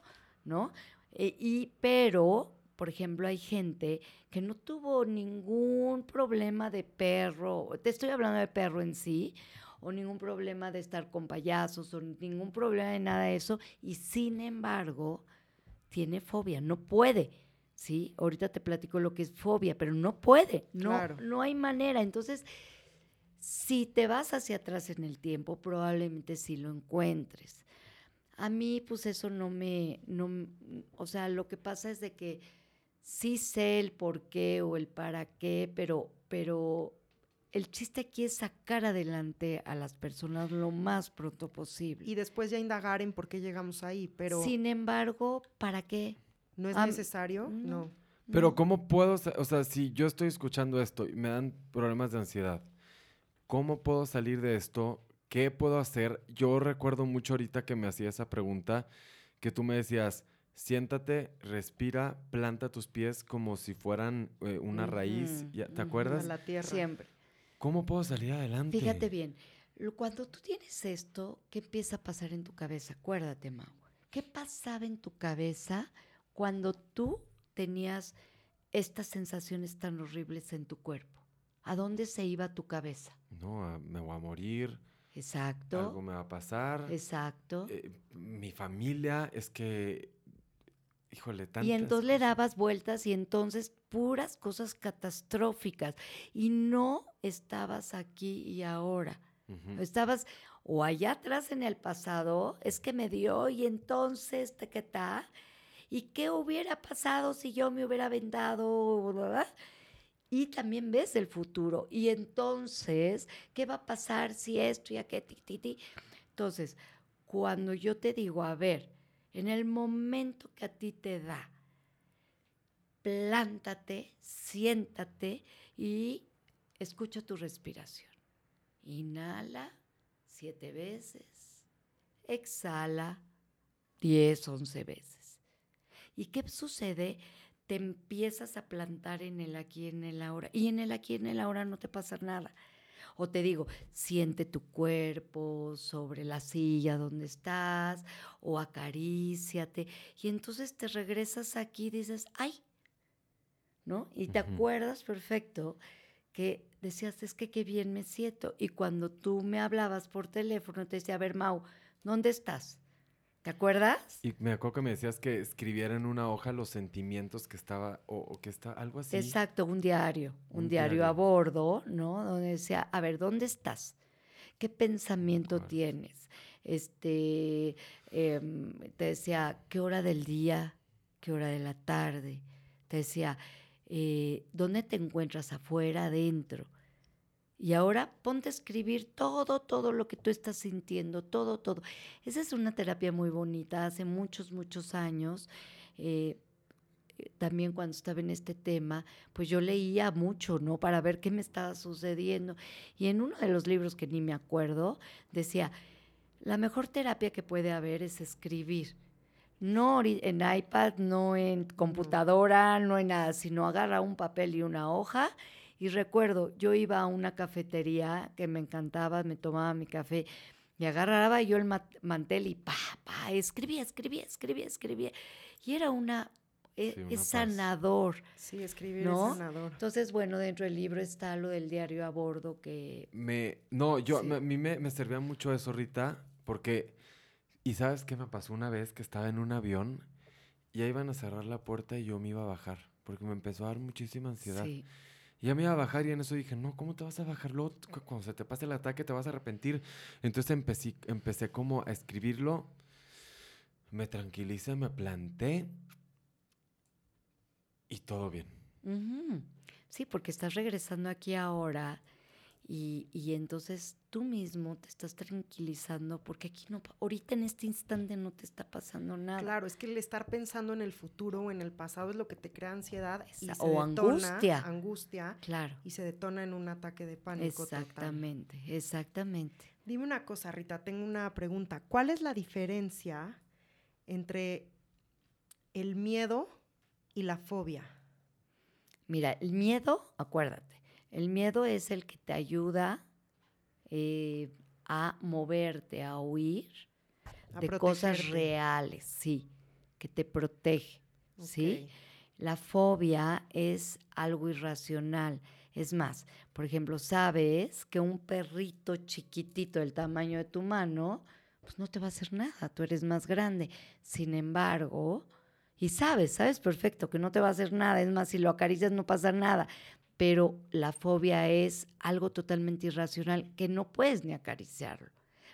¿no? Eh, y, pero por ejemplo, hay gente que no tuvo ningún problema de perro, te estoy hablando de perro en sí, o ningún problema de estar con payasos, o ningún problema de nada de eso, y sin embargo, tiene fobia, no puede. ¿Sí? Ahorita te platico lo que es fobia, pero no puede, no, no hay manera. Entonces, si te vas hacia atrás en el tiempo, probablemente sí lo encuentres. A mí, pues eso no me, no, o sea, lo que pasa es de que sí sé el por qué o el para qué, pero, pero el chiste aquí es sacar adelante a las personas lo más pronto posible. Y después ya indagar en por qué llegamos ahí, pero... Sin embargo, ¿para qué? ¿No es necesario? No. Pero ¿cómo puedo, o sea, si yo estoy escuchando esto y me dan problemas de ansiedad, ¿cómo puedo salir de esto? ¿Qué puedo hacer? Yo recuerdo mucho ahorita que me hacía esa pregunta, que tú me decías, siéntate, respira, planta tus pies como si fueran eh, una raíz. ¿Te acuerdas? la tierra. Siempre. ¿Cómo puedo salir adelante? Fíjate bien, cuando tú tienes esto, ¿qué empieza a pasar en tu cabeza? Acuérdate, Mau. ¿Qué pasaba en tu cabeza cuando tú tenías estas sensaciones tan horribles en tu cuerpo? ¿A dónde se iba tu cabeza? No, me voy a morir. Exacto. Algo me va a pasar. Exacto. Eh, mi familia es que Híjole, tantas Y entonces le dabas vueltas y entonces puras cosas catastróficas. Y no estabas aquí y ahora. Estabas o allá atrás en el pasado, es que me dio y entonces, ¿qué tal? ¿Y qué hubiera pasado si yo me hubiera vendado? Y también ves el futuro. Y entonces, ¿qué va a pasar si esto y aquello? Entonces, cuando yo te digo, a ver, en el momento que a ti te da, plántate, siéntate y escucha tu respiración. Inhala siete veces, exhala diez, once veces. ¿Y qué sucede? Te empiezas a plantar en el aquí en el ahora. Y en el aquí en el ahora no te pasa nada. O te digo, siente tu cuerpo sobre la silla donde estás o acaríciate. Y entonces te regresas aquí y dices, ay, ¿no? Y te acuerdas perfecto que decías, es que qué bien me siento. Y cuando tú me hablabas por teléfono, te decía, a ver, Mau, ¿dónde estás? ¿Te acuerdas? Y me acuerdo que me decías que escribiera en una hoja los sentimientos que estaba, o, que está, algo así. Exacto, un diario, un, diario, a bordo, ¿no? Donde decía, a ver, ¿dónde estás? ¿Qué pensamiento tienes? Este, em, te decía, ¿qué hora del día? ¿Qué hora de la tarde? Te decía, eh, ¿dónde te encuentras? ¿Afuera, adentro? Y ahora ponte a escribir todo, todo lo que tú estás sintiendo, todo, todo. Esa es una terapia muy bonita, hace muchos, muchos años. Eh, también cuando estaba en este tema, pues yo leía mucho, ¿no? Para ver qué me estaba sucediendo. Y en uno de los libros que ni me acuerdo, decía, la mejor terapia que puede haber es escribir. No en iPad, no en computadora, no en nada, sino agarra un papel y una hoja. Y recuerdo, yo iba a una cafetería que me encantaba, me tomaba mi café y agarraba yo el mantel y pa, pa, escribía, escribía, escribía, escribía. Y era una e, es, sanador. Sí, escribir es sanador. Entonces, bueno, dentro del libro está lo del diario a bordo que... Me, no, yo, a mí me, me, servía mucho eso, Rita, porque, ¿y sabes qué me pasó una vez que estaba en un avión y ahí iban a cerrar la puerta y yo me iba a bajar, porque me empezó a dar muchísima ansiedad. Sí. Ya me iba a bajar y en eso dije, no, ¿cómo te vas a bajar? Luego, cuando se te pase el ataque te vas a arrepentir. Entonces empecé, empecé como a escribirlo, me tranquilicé, me planté y todo bien. Sí, porque estás regresando aquí ahora y, y, entonces tú mismo te estás tranquilizando porque aquí no, ahorita en este instante no te está pasando nada. Claro, es que el estar pensando en el futuro o en el pasado es lo que te crea ansiedad y o angustia. angustia. Claro. Y se detona en un ataque de pánico. Exactamente, exactamente. Dime una cosa, Rita, tengo una pregunta. ¿Cuál es la diferencia entre el miedo y la fobia? Mira, el miedo, acuérdate, el miedo es el que te ayuda eh, a moverte, a huir de cosas reales, sí, que te protege, ¿sí? La fobia es algo irracional. Es más, por ejemplo, sabes que un perrito chiquitito del tamaño de tu mano, pues no te va a hacer nada, tú eres más grande. Sin embargo, y sabes, sabes perfecto que no te va a hacer nada, es más, si lo acaricias no pasa nada, pero la fobia es algo totalmente irracional que no puedes ni acariciarlo,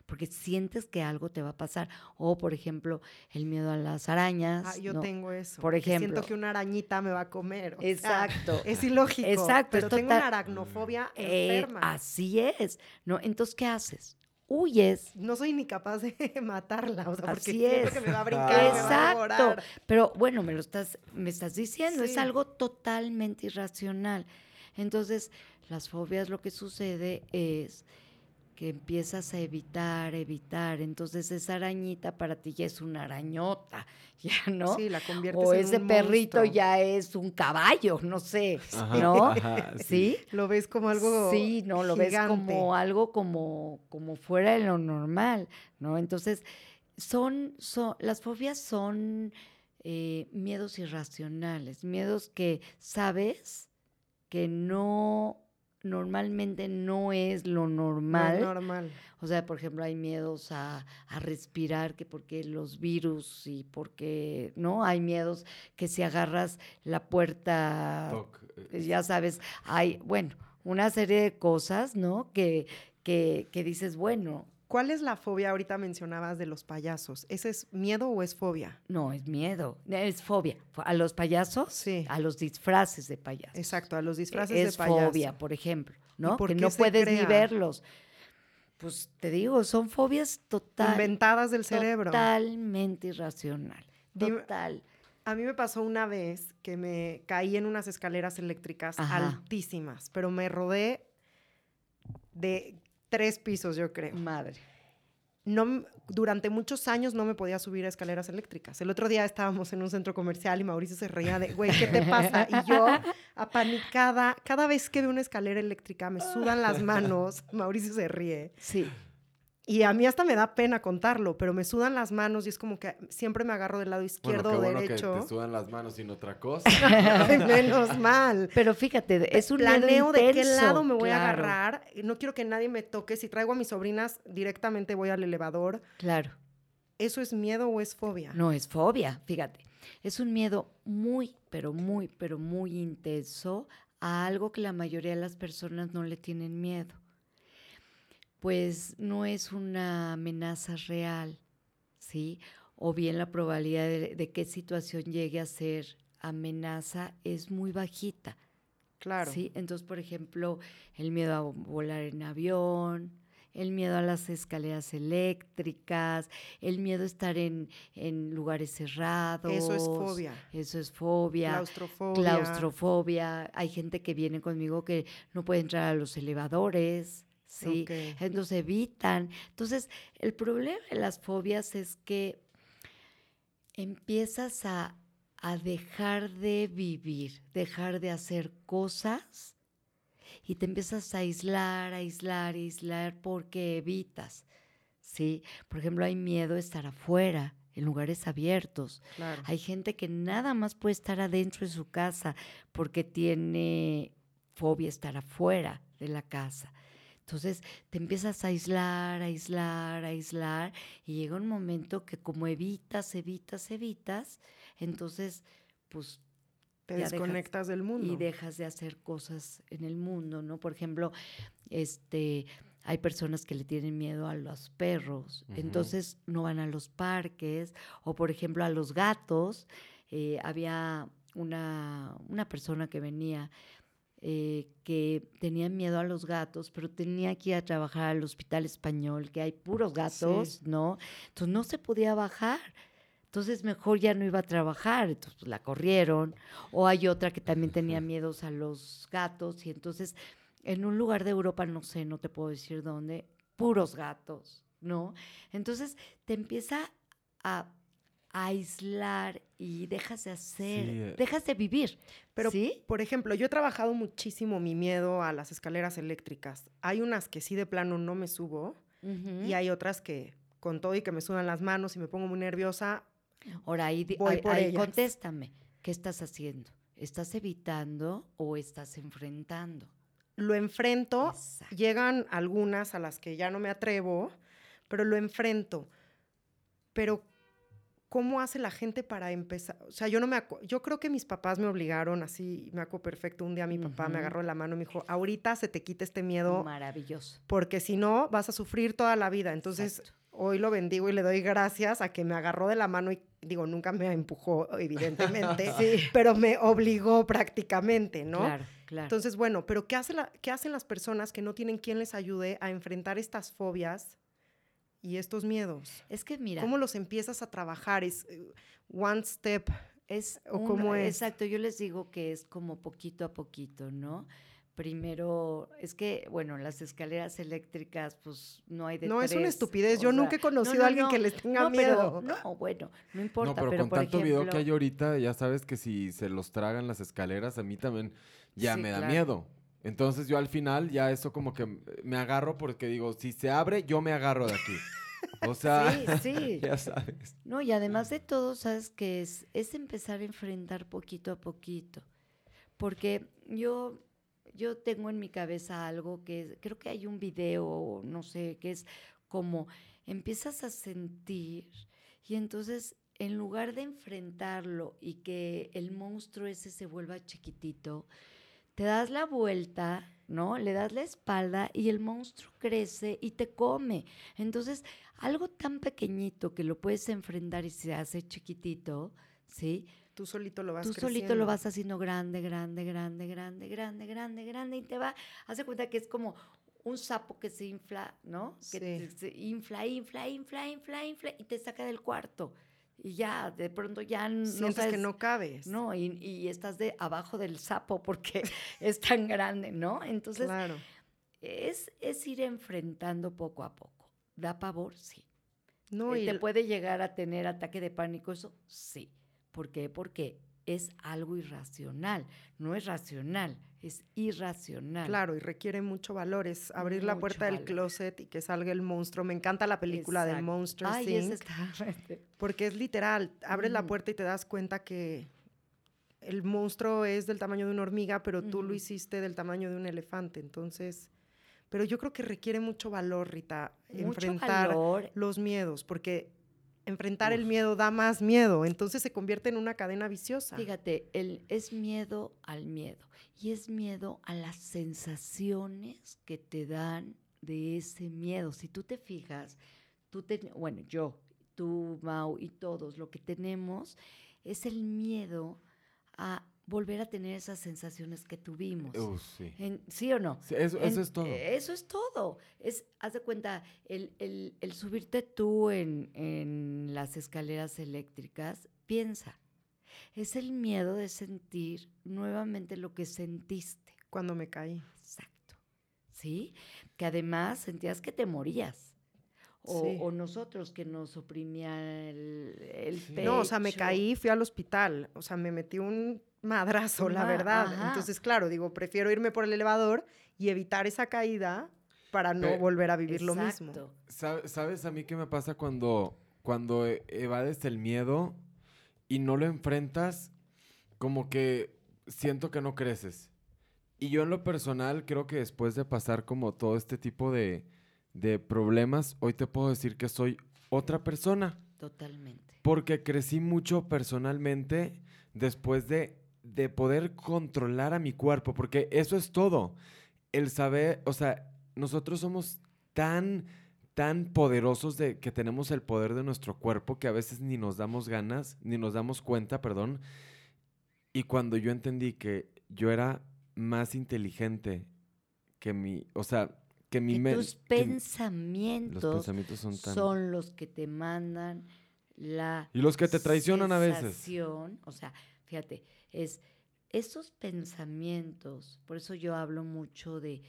porque sientes que algo te va a pasar. O, por ejemplo, el miedo a las arañas. Ah, yo tengo eso. Por ejemplo. Siento que una arañita me va a comer. exacto. es ilógico. Exacto. Pero tengo una aracnofobia eh, enferma. así es. ¿no? Entonces, ¿qué haces? huyes. No soy ni capaz de (laughs) matarla, o sea, Así es. que me va a brincar. Exacto. Pero bueno, me lo estás, me estás diciendo, es algo totalmente irracional. Entonces, las fobias lo que sucede es que empiezas a evitar, evitar. Entonces esa arañita para ti ya es una arañota, (laughs) ya, ¿no? Sí, la conviertes o en ese perrito ya es un caballo, no sé, ¿no? (laughs) sí. Lo ves como algo Sí, no, lo ves como algo como, como fuera de lo normal, ¿no? Entonces, son, son las fobias son eh, miedos irracionales, miedos que sabes que no normalmente no es lo normal. normal. O sea, por ejemplo, hay miedos a, respirar, que porque los virus y porque, ¿no? Hay miedos que si agarras la puerta, eh, ya sabes, hay, bueno, una serie de cosas, ¿no? Que, que, que dices, bueno, ¿Cuál es la fobia? Ahorita mencionabas de los payasos. ¿Ese es miedo o es fobia? No, es miedo. Es fobia. ¿A los payasos? Sí. A los disfraces de payasos. Exacto, a los disfraces de payasos. Es fobia, por ejemplo, ¿no? Que no puedes ni verlos. Pues te digo, son fobias total. Inventadas del cerebro. Totalmente irracional. Total. A mí me pasó una vez que me caí en unas escaleras eléctricas altísimas, pero me rodé de tres pisos, yo creo. Madre. No, durante muchos años no me podía subir a escaleras eléctricas. El otro día estábamos en un centro comercial y Mauricio se reía de, güey, ¿qué te pasa? Y yo, apanicada, cada vez que veo una escalera eléctrica me sudan las (laughs) manos. Mauricio se ríe. Sí. Y a mí hasta me da pena contarlo, pero me sudan las manos y es como que siempre me agarro del lado izquierdo o derecho. Que te sudan las manos sin otra cosa. (laughs) Menos mal. Pero fíjate, es un planeo de qué lado me voy a agarrar. No quiero que nadie me toque. Si traigo a mis sobrinas, directamente voy al elevador. Claro. ¿Eso es miedo o es fobia? No, es fobia, fíjate. Es un miedo muy, pero muy, pero muy intenso a algo que la mayoría de las personas no le tienen miedo pues no es una amenaza real, ¿sí? O bien la probabilidad de, que situación llegue a ser amenaza es muy bajita. Claro. ¿sí? Entonces, por ejemplo, el miedo a volar en avión, el miedo a las escaleras eléctricas, el miedo a estar en, en, lugares cerrados. Eso es fobia. Eso es fobia. Claustrofobia. Claustrofobia. Hay gente que viene conmigo que no puede entrar a los elevadores. ¿Sí? Entonces evitan. Entonces, el problema de las fobias es que empiezas a, a dejar de vivir, dejar de hacer cosas y te empiezas a aislar, aislar, aislar porque evitas, ¿sí? Por ejemplo, hay miedo a estar afuera, en lugares abiertos. Hay gente que nada más puede estar adentro de su casa porque tiene fobia a estar afuera de la casa. Entonces te empiezas a aislar, a aislar, a aislar y llega un momento que como evitas, evitas, evitas, entonces pues te desconectas del mundo y dejas de hacer cosas en el mundo, ¿no? Por ejemplo, este hay personas que le tienen miedo a los perros, entonces no van a los parques, o por ejemplo a los gatos. Eh, había una, una, persona que venía eh, que tenía miedo a los gatos, pero tenía que ir a trabajar al hospital español, que hay puros gatos, ¿no? Entonces no se podía bajar. Entonces mejor ya no iba a trabajar, entonces pues, la corrieron. O hay otra que también tenía miedos a los gatos y entonces en un lugar de Europa, no sé, no te puedo decir dónde, puros gatos, ¿no? Entonces te empieza a, aislar y dejas de hacer, eh. dejas de vivir. Pero, por ejemplo, yo he trabajado muchísimo mi miedo a las escaleras eléctricas. Hay unas que sí de plano no me subo y hay otras que con todo y que me sudan las manos y me pongo muy nerviosa. Ahora ahí, voy ahí contéstame, ¿qué estás haciendo? ¿Estás evitando o estás enfrentando? lo enfrento, llegan algunas a las que ya no me atrevo, pero lo enfrento. Pero ¿cómo hace la gente para empezar? O sea, yo no me yo creo que mis papás me obligaron así, me acuerdo perfecto, un día mi papá me agarró la mano y me dijo, "Ahorita se te quita este miedo." Maravilloso. Porque si no vas a sufrir toda la vida. Entonces, hoy lo bendigo y le doy gracias a que me agarró de la mano y digo, nunca me empujó, evidentemente, (laughs) pero me obligó prácticamente, ¿no? Claro. Entonces, bueno, pero ¿qué, hace ¿qué hacen las personas que no tienen quien les ayude a enfrentar estas fobias y estos miedos? Es que mira. ¿Cómo los empiezas a trabajar? ¿Es eh, one step? Es o cómo es? Exacto, yo les digo que es como poquito a poquito, ¿no? Primero, es que, bueno, las escaleras eléctricas, pues no hay de No, es una estupidez. Yo nunca he conocido a alguien que les tenga miedo. no, bueno, no importa. No, pero, con tanto video que hay ahorita, ya sabes que si se los tragan las escaleras, a mí también ya me da miedo. Entonces yo al final ya eso como que me agarro porque digo, si se abre, yo me agarro de aquí. O (laughs) sea, sí, sí. (laughs) ya sabes. No, y además de todo, sabes que es, es empezar a enfrentar poquito a poquito. Porque yo, yo tengo en mi cabeza algo que creo que hay un video, no sé, que es como empiezas a sentir y entonces en lugar de enfrentarlo y que el monstruo ese se vuelva chiquitito, te das la vuelta, ¿no? Le das la espalda y el monstruo crece y te come. Entonces, algo tan pequeñito que lo puedes enfrentar y se hace chiquitito, ¿sí? Tú solito lo vas Tú solito lo vas haciendo grande, grande, grande, grande, grande, grande, grande y te va, hace cuenta que es como un sapo que se infla, ¿no? Que se infla, infla, infla, infla, infla y te saca del cuarto y ya, de pronto ya no Sientes que no cabes. No, y, y, estás de abajo del sapo porque (laughs) es tan grande, ¿no? Entonces, claro. es, es ir enfrentando poco a poco. ¿Da pavor? Sí. No, eh, y ¿Te puede llegar a tener ataque de pánico eso? Sí. ¿Por qué? Porque es algo irracional, no es racional, es irracional. Claro, y requiere mucho valor, es abrir la puerta del closet y que salga el monstruo. Me encanta la película del Monster Ay, (laughs) porque es literal, abres la puerta y te das cuenta que el monstruo es del tamaño de una hormiga, pero tú lo hiciste del tamaño de un elefante, entonces... Pero yo creo que requiere mucho valor, Rita, enfrentar los miedos, porque enfrentar el miedo da más miedo, entonces se convierte en una cadena viciosa. Fíjate, el, es miedo al miedo y es miedo a las sensaciones que te dan de ese miedo. Si tú te fijas, tú te, bueno, yo, tú, Mau y todos, lo que tenemos es el miedo a volver a tener esas sensaciones que tuvimos. sí. o no? eso, es todo. Eso es todo. Es, haz de cuenta, el, subirte tú en, en, las escaleras eléctricas, piensa, es el miedo de sentir nuevamente lo que sentiste. Cuando me caí. Exacto. ¿sí? Que además sentías que te morías. O, nosotros que nos oprimía el, el No, o sea, me caí, fui al hospital, o sea, me metí un madrazo, la verdad. Entonces, claro, digo, prefiero irme por el elevador y evitar esa caída para no volver a vivir lo mismo. ¿Sabes a mí qué me pasa cuando, cuando e, evades el miedo y no lo enfrentas? Como que siento que no creces. Y yo en lo personal creo que después de pasar como todo este tipo de, de problemas, hoy te puedo decir que soy otra persona. Totalmente. Porque crecí mucho personalmente después de, de poder controlar a mi cuerpo, porque eso es todo. El saber, o sea, nosotros somos tan, tan poderosos de que tenemos el poder de nuestro cuerpo que a veces ni nos damos ganas, ni nos damos cuenta, perdón. Y cuando yo entendí que yo era más inteligente que mi, o sea, que mi tus pensamientos, son, los que te mandan la y los que te traicionan a veces. O sea, fíjate, es esos pensamientos, por eso yo hablo mucho de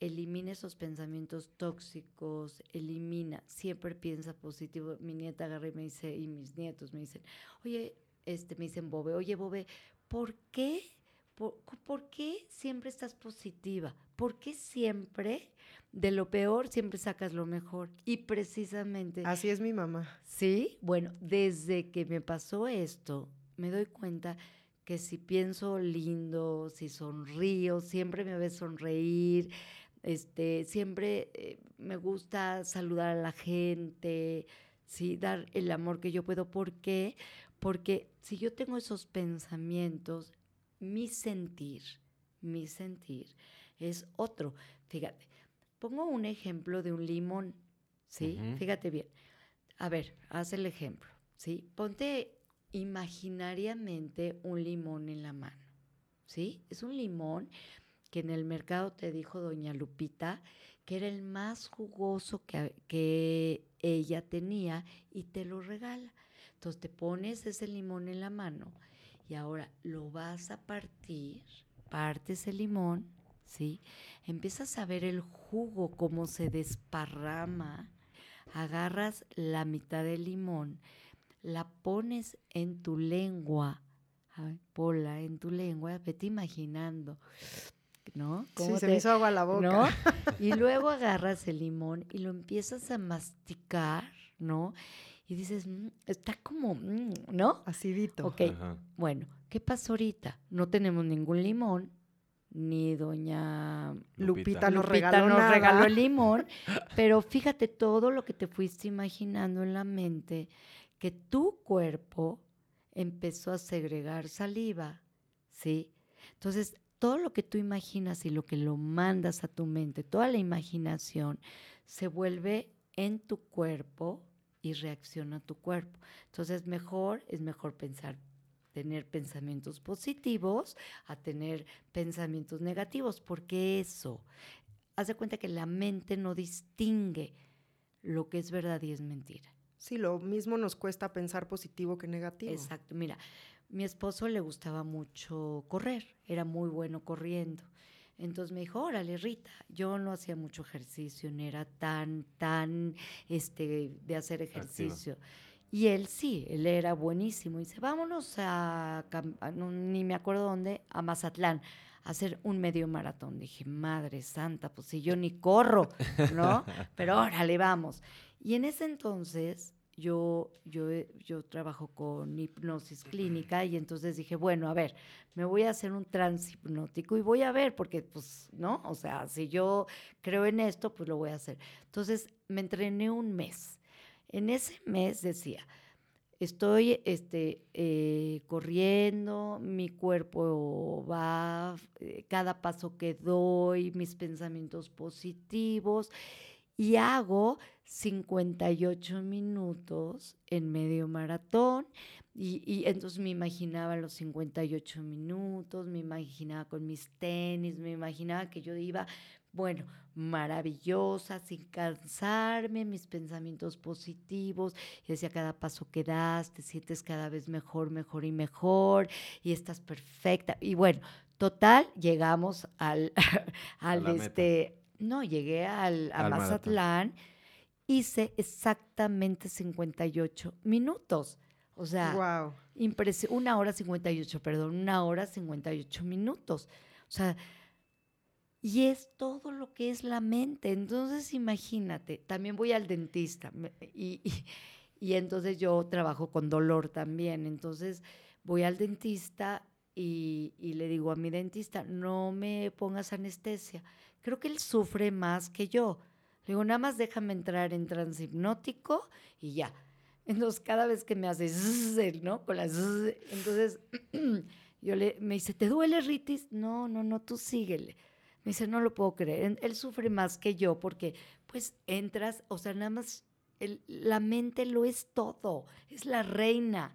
elimina esos pensamientos tóxicos, elimina, siempre piensa positivo. Mi nieta agarra y me dice, y mis nietos me dicen, oye, este, me dicen, Bobe, oye, Bobe, ¿por qué? ¿Por, qué siempre estás positiva? ¿Por qué siempre de lo peor siempre sacas lo mejor? Y precisamente... Así es mi mamá. Sí, bueno, desde que me pasó esto, me doy cuenta que si pienso lindo, si sonrío, siempre me ves sonreír, este, siempre eh, me gusta saludar a la gente, ¿sí? dar el amor que yo puedo. ¿Por qué? Porque si yo tengo esos pensamientos, mi sentir, mi sentir es otro. Fíjate, pongo un ejemplo de un limón, ¿sí? Fíjate bien. A ver, haz el ejemplo, ¿sí? Ponte imaginariamente un limón en la mano, ¿sí? Es un limón que en el mercado te dijo doña Lupita que era el más jugoso que, que ella tenía y te lo regala. Entonces te pones ese limón en la mano y ahora lo vas a partir, partes el limón, ¿sí? Empiezas a ver el jugo, cómo se desparrama, agarras la mitad del limón, la pones en tu lengua, pola en tu lengua, vete imaginando, ¿no? Sí, se me hizo agua la boca. (laughs) Y luego agarras el limón y lo empiezas a masticar, ¿no? y dices, mm, está como, mm", ¿no? Acidito. Ok, bueno, ¿qué pasó ahorita? No tenemos ningún limón, ni doña Lupita, nos, regaló, regaló el (laughs) limón, pero fíjate todo lo que te fuiste imaginando en la mente, que tu cuerpo empezó a segregar saliva, ¿sí? Entonces, todo lo que tú imaginas y lo que lo mandas a tu mente, toda la imaginación, se vuelve en tu cuerpo y reacciona tu cuerpo. Entonces, mejor, es mejor pensar, tener pensamientos positivos a tener pensamientos negativos, porque eso, haz de cuenta que la mente no distingue lo que es verdad y es mentira. Sí, lo mismo nos cuesta pensar positivo que negativo. Exacto, mira, mi esposo le gustaba mucho correr, era muy bueno corriendo. Entonces me dijo, órale, Rita, yo no hacía mucho ejercicio, no era tan, tan, este, de hacer ejercicio. Y él sí, él era buenísimo. Y dice, vámonos a, ni me acuerdo dónde, a Mazatlán, a hacer un medio maratón. Dije, madre santa, pues si yo ni corro, ¿no? (laughs) Pero órale, vamos. Y en ese entonces yo, yo, yo trabajo con hipnosis clínica y entonces dije, bueno, a ver, me voy a hacer un transhipnótico y voy a ver, porque pues, ¿no? O sea, si yo creo en esto, pues lo voy a hacer. Entonces me entrené un mes. En ese mes decía, estoy este, eh, corriendo, mi cuerpo va, eh, cada paso que doy, mis pensamientos positivos y hago 58 minutos en medio maratón. Y, entonces me imaginaba los 58 minutos, me imaginaba con mis tenis, me imaginaba que yo iba, bueno, maravillosa, sin cansarme, mis pensamientos positivos. Y decía, cada paso que das, te sientes cada vez mejor, mejor y mejor, y estás perfecta. Y bueno, total, llegamos al, (laughs) al este, No, llegué al, a Mazatlán, hice exactamente 58 minutos. O sea, wow. una hora 58, perdón, una hora 58 minutos. O sea, y es todo lo que es la mente. Entonces, imagínate, también voy al dentista y, y, entonces yo trabajo con dolor también. Entonces, voy al dentista y, y, le digo a mi dentista, no me pongas anestesia. Creo que él sufre más que yo. Le digo, nada más déjame entrar en transhipnótico y ya. Entonces, cada vez que me hace, ¿no? Con las... Entonces, (clears throat) yo le, me dice, ¿te duele, Ritis? No, no, no, tú síguele. Me dice, no lo puedo creer. Él sufre más que yo porque, pues, entras, o sea, nada más, la mente lo es todo, es la reina.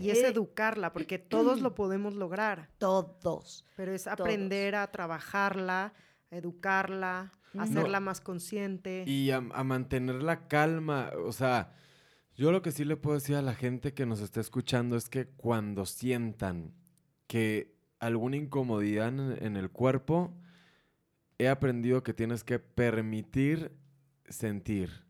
Y es eh, educarla, porque todos lo podemos lograr. (clears throat) Todos. Pero es aprender a trabajarla, educarla, a hacerla más consciente. Y a, mantener la calma. O sea, yo lo que sí le puedo decir a la gente que nos está escuchando es que cuando sientan que alguna incomodidad en el cuerpo, he aprendido que tienes que permitir sentir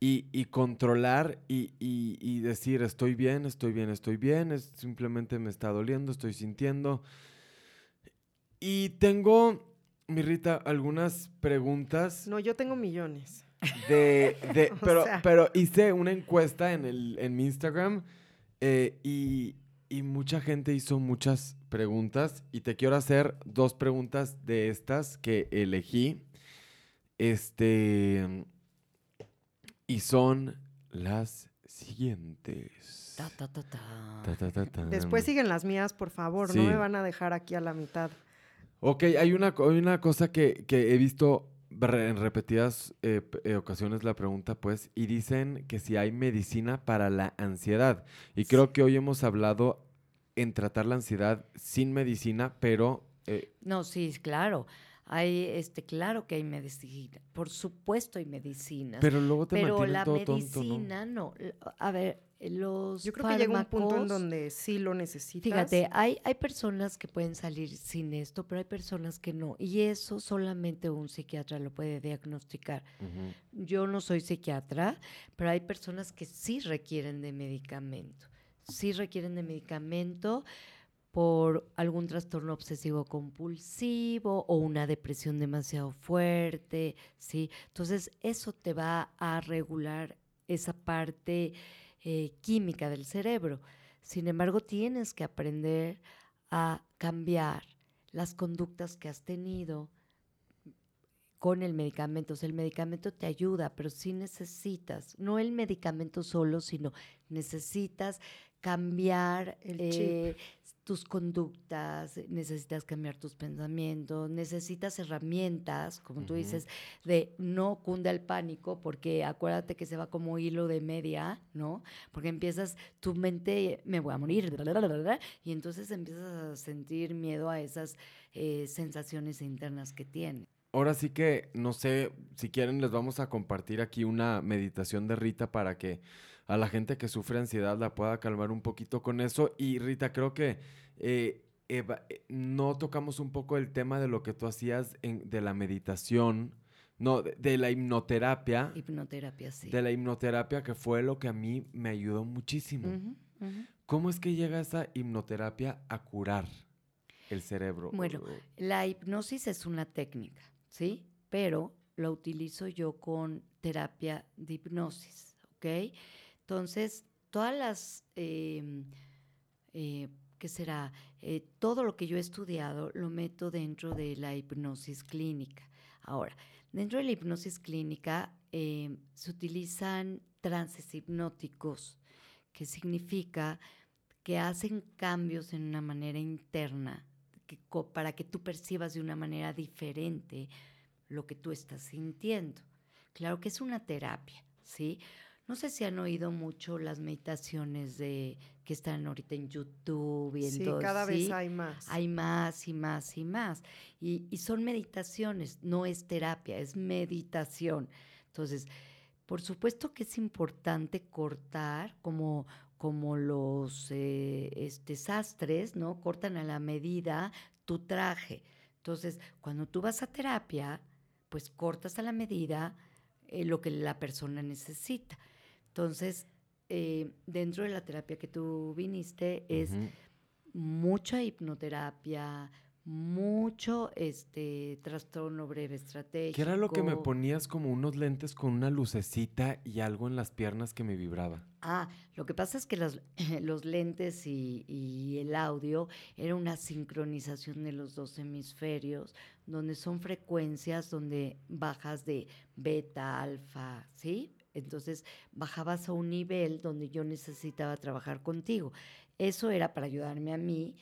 y, controlar y, decir estoy bien, estoy bien, estoy bien, es, simplemente me está doliendo, estoy sintiendo. Y tengo, mi Rita, algunas preguntas. No, yo tengo millones. De, (laughs) pero, pero hice una encuesta en, el, en mi Instagram eh, y, y mucha gente hizo muchas preguntas y te quiero hacer dos preguntas de estas que elegí. Este. Y son las siguientes. Después siguen las mías, por favor. No me van a dejar aquí a la mitad. Ok, hay una, una cosa que, que he visto en repetidas eh, eh, ocasiones la pregunta, pues, y dicen que si hay medicina para la ansiedad. Y creo que hoy hemos hablado en tratar la ansiedad sin medicina, pero... Eh, no, sí, claro. Hay, este, claro que hay medicina. Por supuesto hay medicinas. Pero luego te Pero la medicina, ¿no? A ver, los Yo creo que llega un punto en donde sí lo necesitas. Fíjate, hay, hay personas que pueden salir sin esto, pero hay personas que no. Y eso solamente un psiquiatra lo puede diagnosticar. Yo no soy psiquiatra, pero hay personas que sí requieren de medicamento. Sí requieren de medicamento por algún trastorno obsesivo compulsivo o una depresión demasiado fuerte, ¿sí? Entonces, eso te va a regular esa parte eh, química del cerebro. Sin embargo, tienes que aprender a cambiar las conductas que has tenido con el medicamento. O sea, el medicamento te ayuda, pero sí necesitas, no el medicamento solo, sino necesitas cambiar eh, tus conductas, necesitas cambiar tus pensamientos, necesitas herramientas, como tú dices, de no cunda el pánico, porque acuérdate que se va como hilo de media, ¿no? Porque empiezas, tu mente, me voy a morir, y entonces empiezas a sentir miedo a esas eh, sensaciones internas que tienes. Ahora sí que, no sé, si quieren les vamos a compartir aquí una meditación de Rita para que a la gente que sufre ansiedad la pueda calmar un poquito con eso. Y Rita, creo que eh, eh, no tocamos un poco el tema de lo que tú hacías en, de la meditación. No, de, la hipnoterapia. Hipnoterapia, sí. De la hipnoterapia, que fue lo que a mí me ayudó muchísimo. ¿Cómo es que llega esa hipnoterapia a curar el cerebro? Bueno, la hipnosis es una técnica, ¿sí? Pero lo utilizo yo con terapia de hipnosis, ¿ok? Entonces, todas las, em, eh, ¿qué será? Eh, todo lo que yo he estudiado lo meto dentro de la hipnosis clínica. Ahora, dentro de la hipnosis clínica em, se utilizan trances hipnóticos, que significa que hacen cambios en una manera interna para que tú percibas de una manera diferente lo que tú estás sintiendo. Claro que es una terapia, ¿sí? No sé si han oído mucho las meditaciones de que están ahorita en YouTube y en sí, cada vez hay más. Hay más y más y más. Y, y, son meditaciones, no es terapia, es meditación. Entonces, por supuesto que es importante cortar como, como los eh, este, sastres, ¿no? Cortan a la medida tu traje. Entonces, cuando tú vas a terapia, pues cortas a la medida eh, lo que la persona necesita. Entonces, eh, dentro de la terapia que tú viniste es mucha hipnoterapia, mucho este trastorno breve estratégico. ¿Qué era lo que me ponías como unos lentes con una lucecita y algo en las piernas que me vibraba? Ah, lo que pasa es que los, (clears throat) los lentes y, y, el audio era una sincronización de los dos hemisferios, donde son frecuencias donde bajas de beta, alfa, ¿sí? Entonces bajabas a un nivel donde yo necesitaba trabajar contigo. Eso era para ayudarme a mí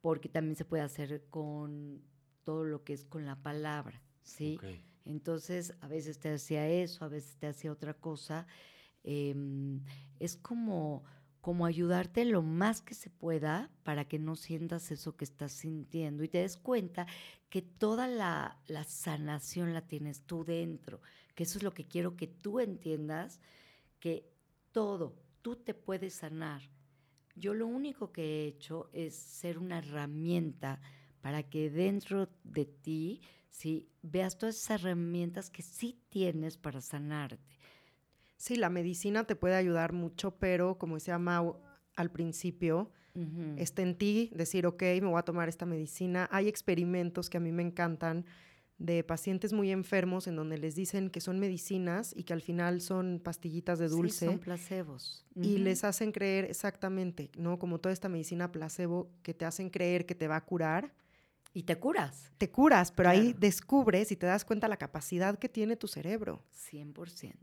porque también se puede hacer con todo lo que es con la palabra, ¿sí? Entonces, a veces te hacía eso, a veces te hacía otra cosa. Em, es como, como ayudarte lo más que se pueda para que no sientas eso que estás sintiendo y te des cuenta que toda la, sanación la tienes tú dentro, que eso es lo que quiero que tú entiendas, que todo, tú te puedes sanar yo lo único que he hecho es ser una herramienta para que dentro de ti, ¿sí? veas todas esas herramientas que sí tienes para sanarte. Sí, la medicina te puede ayudar mucho, pero como decía Mau al principio, está en ti decir, ok, me voy a tomar esta medicina. Hay experimentos que a mí me encantan de pacientes muy enfermos en donde les dicen que son medicinas y que al final son pastillitas de dulce. Sí, son placebos. Y les hacen creer exactamente, ¿no? Como toda esta medicina placebo que te hacen creer que te va a curar. Y te curas. Te curas, pero ahí descubres y te das cuenta la capacidad que tiene tu cerebro. 100%.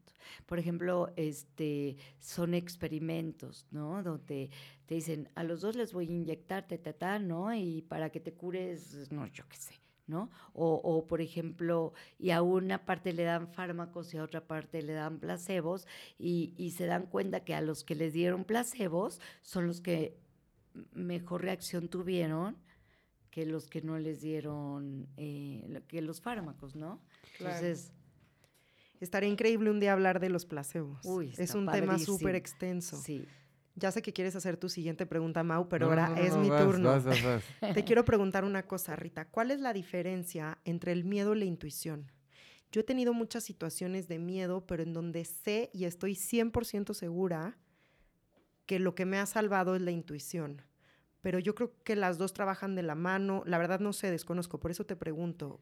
Por ejemplo, este, son experimentos, ¿no? Donde te dicen, a los dos les voy a inyectar teta, ¿no? Y para que te cures, no, yo qué sé ¿no? O, por ejemplo, y a una parte le dan fármacos y a otra parte le dan placebos y, se dan cuenta que a los que les dieron placebos son los que mejor reacción tuvieron que los que no les dieron eh, que los fármacos, ¿no? Entonces... Estaría increíble un día hablar de los placebos. es un tema súper extenso. Sí. Ya sé que quieres hacer tu siguiente pregunta, Mau, pero ahora es mi turno. (laughs) Te quiero preguntar una cosa, Rita. ¿Cuál es la diferencia entre el miedo y la intuición? Yo he tenido muchas situaciones de miedo, pero en donde sé y estoy 100% segura que lo que me ha salvado es la intuición. Pero yo creo que las dos trabajan de la mano. La verdad no sé, desconozco, por eso te pregunto.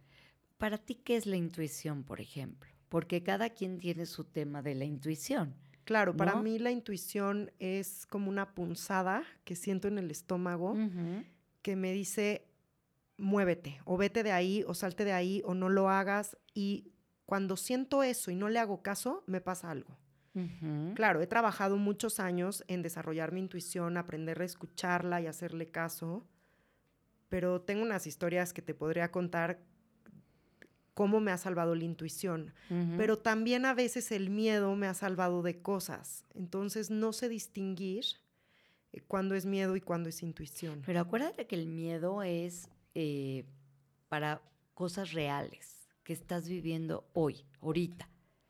Para ti, ¿qué es la intuición, por ejemplo? Porque cada quien tiene su tema de la intuición. Claro, para mí la intuición es como una punzada que siento en el estómago que me dice, muévete, o vete de ahí, o salte de ahí, o no lo hagas. Y cuando siento eso y no le hago caso, me pasa algo. Claro, he trabajado muchos años en desarrollar mi intuición, aprender a escucharla y hacerle caso, pero tengo unas historias que te podría contar cómo me ha salvado la intuición, pero también a veces el miedo me ha salvado de cosas. Entonces no sé distinguir eh, cuándo es miedo y cuándo es intuición. Pero acuérdate que el miedo es eh, para cosas reales que estás viviendo hoy, ahorita.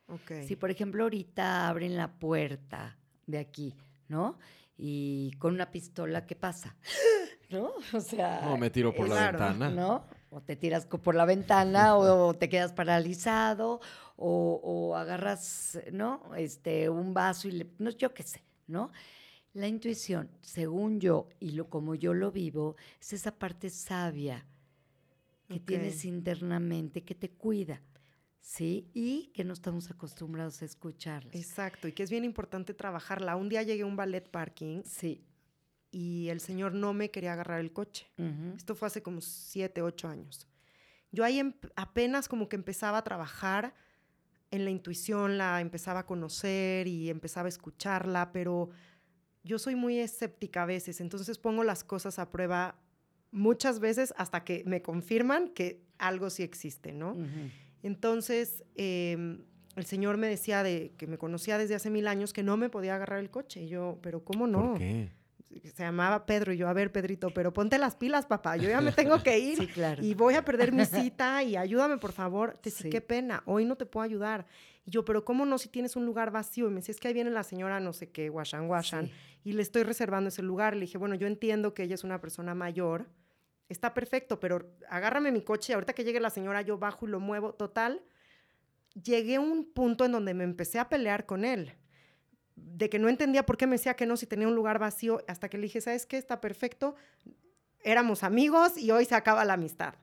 Okay. Si por ejemplo ahorita abren la puerta de aquí, ¿no? Y con una pistola, ¿qué pasa? (gasps) ¿No? (laughs) O sea... No, me tiro por la ventana. ¿No? o te tiras por la ventana o te quedas paralizado o, agarras, ¿no? Este, un vaso y le, no, yo qué sé, ¿no? La intuición, según yo y lo como yo lo vivo, es esa parte sabia que tienes internamente que te cuida. ¿Sí? Y que no estamos acostumbrados a escucharla. Exacto, y que es bien importante trabajarla. Un día llegué a un ballet parking. Sí y el señor no me quería agarrar el coche. Esto fue hace como siete, ocho años. Yo ahí em, apenas como que empezaba a trabajar en la intuición, la empezaba a conocer y empezaba a escucharla, pero yo soy muy escéptica a veces, entonces pongo las cosas a prueba muchas veces hasta que me confirman que algo sí existe, ¿no? Entonces, em, el señor me decía de que me conocía desde hace mil años que no me podía agarrar el coche. Y yo, pero ¿cómo no? ¿Por qué? se llamaba Pedro y yo, a ver, Pedrito, pero ponte las pilas, papá, yo ya me tengo que ir (laughs) sí, claro. y voy a perder mi cita y ayúdame, por favor. Te sí. qué pena, hoy no te puedo ayudar. Y yo, pero ¿cómo no si tienes un lugar vacío? Y me decía, es que ahí viene la señora no sé qué, Washan Washan, y le estoy reservando ese lugar. Le dije, bueno, yo entiendo que ella es una persona mayor, está perfecto, pero agárrame mi coche, ahorita que llegue la señora yo bajo y lo muevo. Total, llegué a un punto en donde me empecé a pelear con él, de que no entendía por qué me decía que no si tenía un lugar vacío, hasta que le dije, ¿sabes qué? Está perfecto, éramos amigos y hoy se acaba la amistad.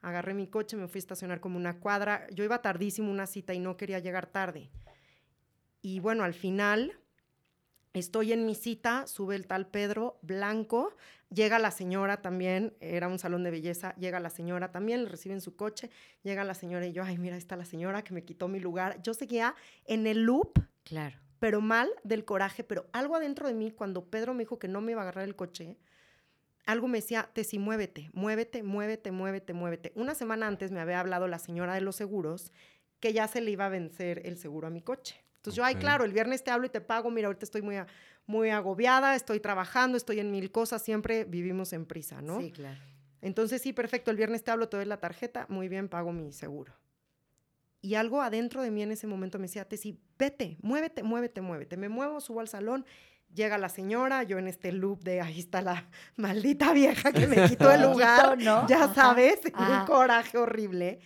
Agarré mi coche, me fui a estacionar como una cuadra, yo iba tardísimo una cita y no quería llegar tarde. Y bueno, al final estoy en mi cita, sube el tal Pedro Blanco, llega la señora también, era un salón de belleza, llega la señora también, le reciben su coche, llega la señora y yo, ay, mira, está la señora que me quitó mi lugar. Yo seguía en el loop. Claro. Pero mal del coraje, pero algo adentro de mí, cuando Pedro me dijo que no me iba a agarrar el coche, algo me decía, Tessy, muévete, muévete, muévete, muévete, muévete. Una semana antes me había hablado la señora de los seguros que ya se le iba a vencer el seguro a mi coche. Entonces yo, ay, claro, el viernes te hablo y te pago, mira, ahorita estoy muy, muy agobiada, estoy trabajando, estoy en mil cosas, siempre vivimos en prisa, ¿no? Sí, claro. Entonces sí, perfecto, el viernes te hablo, te doy la tarjeta, muy bien, pago mi seguro. Y algo adentro de mí en ese momento me decía, Tessy, vete, muévete, muévete, muévete. Me muevo, subo al salón, llega la señora, yo en este loop de ahí está la maldita vieja que me quitó el (laughs) lugar, ya sabes, (laughs) un coraje horrible.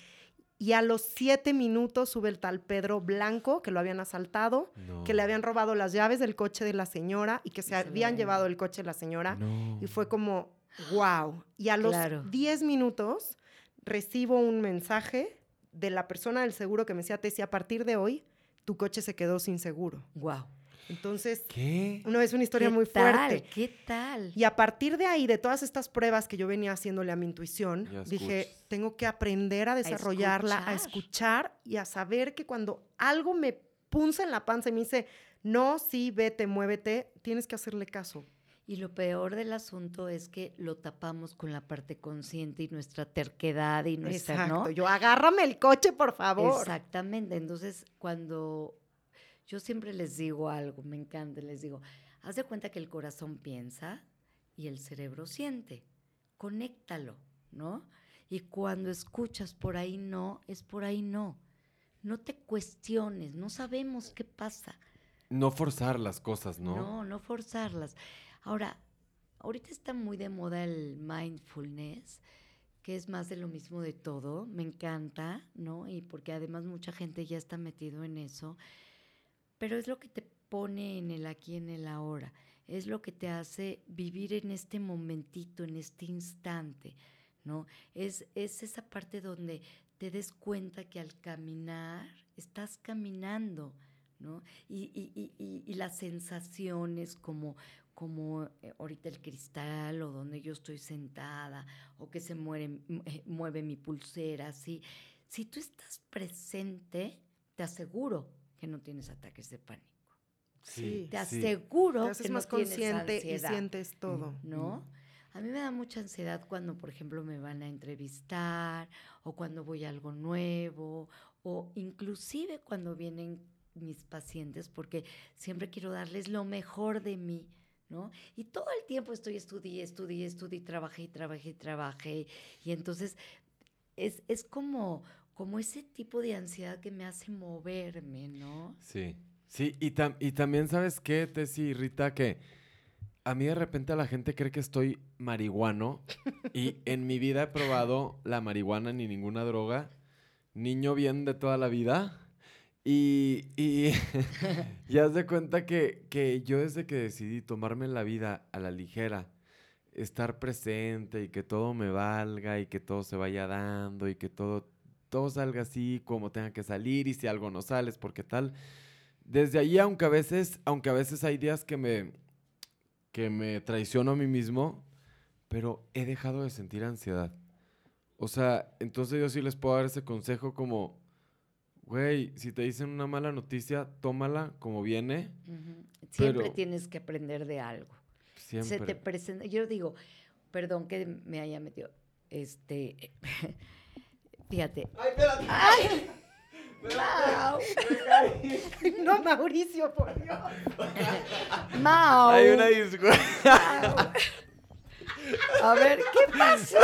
Y a los siete minutos sube el tal Pedro Blanco, que lo habían asaltado, que le habían robado las llaves del coche de la señora y que se, habían llevado el coche de la señora. Y fue como, wow. Y a los diez minutos recibo un mensaje de la persona del seguro que me decía, Tessie, a partir de hoy, tu coche se quedó sin seguro. Wow. Entonces, ¿Qué? no es una historia muy fuerte. ¿Qué tal? Y a partir de ahí, de todas estas pruebas que yo venía haciéndole a mi intuición, dije, tengo que aprender a desarrollarla, a escuchar. y a saber que cuando algo me punza en la panza y me dice, no, sí, vete, muévete, tienes que hacerle caso. Y lo peor del asunto es que lo tapamos con la parte consciente y nuestra terquedad y nuestra, Exacto. Yo agárrame el coche, por favor. Exactamente. Entonces, cuando yo siempre les digo algo, me encanta, les digo, haz de cuenta que el corazón piensa y el cerebro siente. Conéctalo, ¿no? Y cuando escuchas por ahí no, es por ahí no. No te cuestiones, no sabemos qué pasa. No forzar las cosas, ¿no? No, no forzarlas. Ahora, ahorita está muy de moda el mindfulness, que es más de lo mismo de todo. Me encanta, ¿no? Y porque además mucha gente ya está metido en eso pero es lo que te pone en el aquí, en el ahora, es lo que te hace vivir en este momentito, en este instante, ¿no? Es, es esa parte donde te des cuenta que al caminar estás caminando, ¿no? Y, y, las sensaciones como, como eh, ahorita el cristal o donde yo estoy sentada o que se mueve, eh, mueve mi pulsera, así. Si tú estás presente, te aseguro que no tienes ataques de pánico. Sí, te aseguro te que más no consciente y sientes todo. ¿No? A mí me da mucha ansiedad cuando, por ejemplo, me van a entrevistar o cuando voy a algo nuevo o inclusive cuando vienen mis pacientes porque siempre quiero darles lo mejor de mí, ¿no? Y todo el tiempo estoy estudié, estudié, estudié, trabajé, trabajé, trabajé y entonces es, es como como ese tipo de ansiedad que me hace moverme, ¿no? Sí, sí, y, y también sabes qué, Tessy Rita, que a mí de repente la gente cree que estoy marihuano (laughs) y en mi vida he probado la marihuana ni ninguna droga, niño bien de toda la vida. Y, y, (laughs) haz de cuenta que, que yo desde que decidí tomarme la vida a la ligera, estar presente y que todo me valga y que todo se vaya dando y que todo todo salga así como tenga que salir y si algo no sale es porque tal. Desde ahí, aunque a veces, aunque a veces hay días que me, que me traiciono a mí mismo, pero he dejado de sentir ansiedad. O sea, entonces yo sí les puedo dar ese consejo como, güey, si te dicen una mala noticia, tómala como viene. Siempre tienes que aprender de algo. Siempre. Se te presenta, yo digo, perdón que me haya metido, este, (laughs) Fíjate. ¡Ay, espérate! (laughs) (laughs) ¡Ay! No, Mauricio, por Dios. (laughs) Mau. Hay una disculpa. A ver, ¿qué pasó?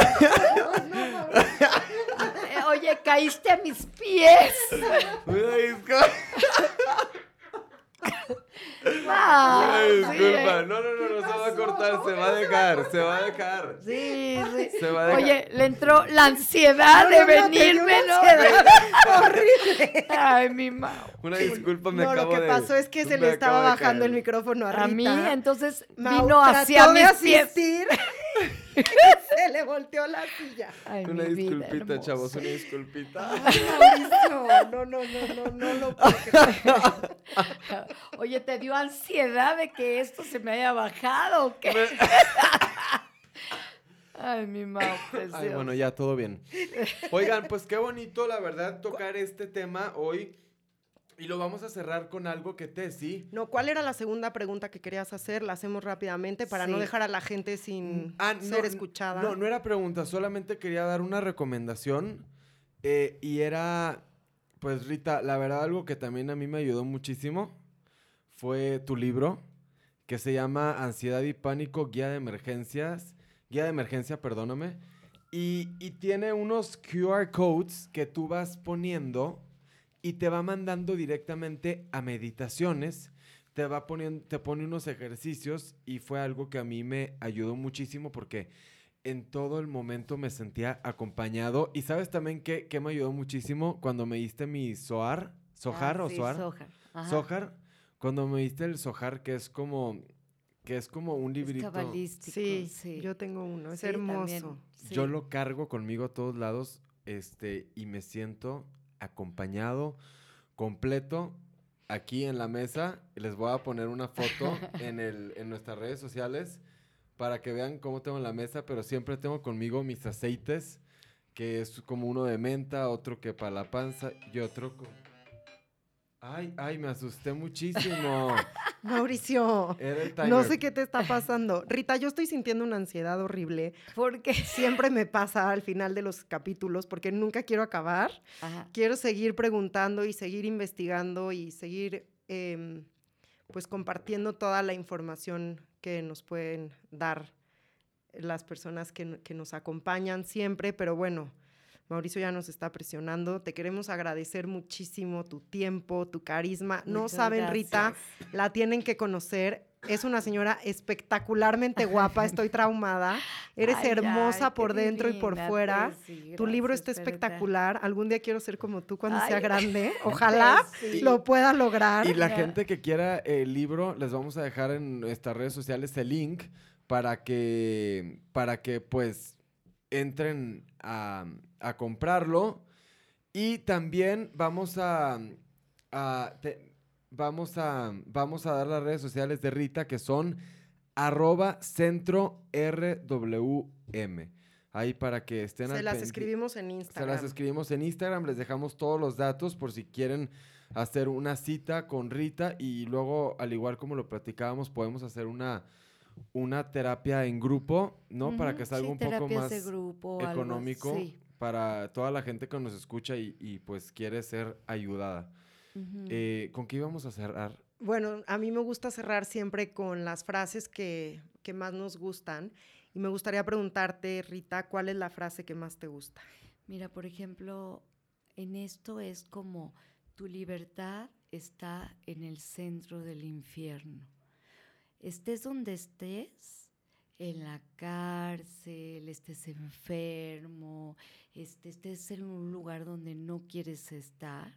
Oye, caíste a mis pies. Una disculpa. Una disculpa. No, no, no, no se va a cortar, se va a dejar, se va a dejar. Sí, sí. (laughs) Se va a dejar. Oye, le entró la ansiedad de venirme, ¿no? (laughs) Horrible. Ay, mi mamá. Una disculpa, me acabo de... lo que pasó es que se le estaba bajando el micrófono a Rita. A mí, entonces vino hacia mis asistir. (laughs) Se (laughs) le volteó la silla. una disculpita, chavos, una disculpita. no, no, no, no, no lo puedo Oye, ¿te dio ansiedad de que esto se me haya bajado o qué? (laughs) Ay, mi mamá. Ay, bueno, ya, todo bien. Oigan, pues qué bonito, la verdad, tocar este tema hoy. Y lo vamos a cerrar con algo que te sí. No, ¿cuál era la segunda pregunta que querías hacer? La hacemos rápidamente para no dejar a la gente sin mm, ah, ser escuchada. No, no era pregunta, solamente quería dar una recomendación. Eh, y era, pues Rita, la verdad algo que también a mí me ayudó muchísimo fue tu libro, que se llama Ansiedad y Pánico, Guía de Emergencias, Guía de Emergencia, perdóname. Y, y tiene unos QR codes que tú vas poniendo y te va mandando directamente a meditaciones, te va poniendo, te pone unos ejercicios y fue algo que a mí me ayudó muchísimo porque en todo el momento me sentía acompañado. Y sabes también que, me ayudó muchísimo cuando me diste mi Sohar, Sohar ah, o Sohar, Sohar, cuando me diste el Sohar que es como que es como un librito. sí, sí, yo tengo uno, es hermoso. Yo lo cargo conmigo a todos lados, este, y me siento acompañado, completo, aquí en la mesa. Les voy a poner una foto (laughs) en, el, en nuestras redes sociales para que vean cómo tengo en la mesa, pero siempre tengo conmigo mis aceites, que es como uno de menta, otro que para la panza y otro con Ay, ay, me asusté muchísimo. (laughs) Mauricio, no sé qué te está pasando. Rita, yo estoy sintiendo una ansiedad horrible. Porque (laughs) siempre me pasa al final de los capítulos, porque nunca quiero acabar. Quiero seguir preguntando y seguir investigando y seguir, em, pues, compartiendo toda la información que nos pueden dar las personas que, que nos acompañan siempre. Pero bueno, Mauricio ya nos está presionando. Te queremos agradecer muchísimo tu tiempo, tu carisma. no saben, Rita, la tienen que conocer. Es una señora espectacularmente (laughs) guapa, estoy traumada. Eres hermosa por dentro y por fuera. tu libro está espectacular. Algún día quiero ser como tú cuando sea (laughs) grande. Ojalá lo pueda lograr. Y la gente que quiera el libro, les vamos a dejar en nuestras redes sociales el link para que, para que pues entren a, comprarlo. Y también vamos a, vamos a, vamos a dar las redes sociales de Rita que son arroba centro RWM. Ahí para que estén Se las escribimos en Instagram. Se las escribimos en Instagram, les dejamos todos los datos por si quieren hacer una cita con Rita y luego, al igual como lo platicábamos, podemos hacer una una terapia en grupo, ¿no? Para que salga un poco más económico para toda la gente que nos escucha y, pues quiere ser ayudada. Eh, ¿Con qué íbamos a cerrar? Bueno, a mí me gusta cerrar siempre con las frases que, que más nos gustan. Y me gustaría preguntarte, Rita, ¿cuál es la frase que más te gusta? Mira, por ejemplo, en esto es como tu libertad está en el centro del infierno estés donde estés, en la cárcel, estés enfermo, este, estés en un lugar donde no quieres estar,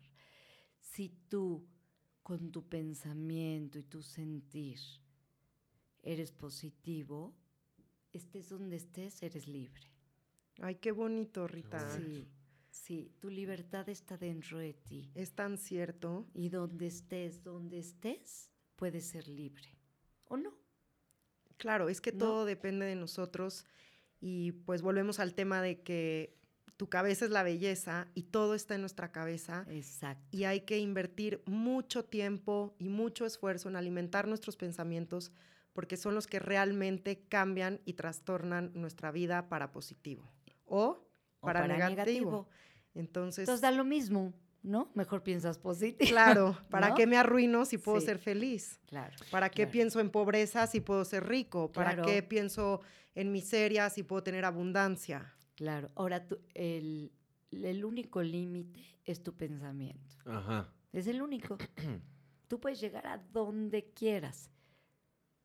si tú con tu pensamiento y tu sentir eres positivo, estés donde estés, eres libre. Ay, qué bonito, Rita. Sí, sí, tu libertad está dentro de ti. Es tan cierto. Y donde estés, donde estés, puedes ser libre o no. Claro, es que todo depende de nosotros y pues volvemos al tema de que tu cabeza es la belleza y todo está en nuestra cabeza. Exacto. Y hay que invertir mucho tiempo y mucho esfuerzo en alimentar nuestros pensamientos porque son los que realmente cambian y trastornan nuestra vida para positivo o para, negativo. Entonces, Entonces da lo mismo. ¿No? Mejor piensas positivo. Claro, (laughs) ¿para qué me arruino si puedo ser feliz? Claro. ¿Para qué pienso en pobreza si puedo ser rico? ¿Para qué pienso en miseria si puedo tener abundancia? Claro. Ahora, el, el único límite es tu pensamiento. Ajá. Es el único. (clears throat) Tú puedes llegar a donde quieras.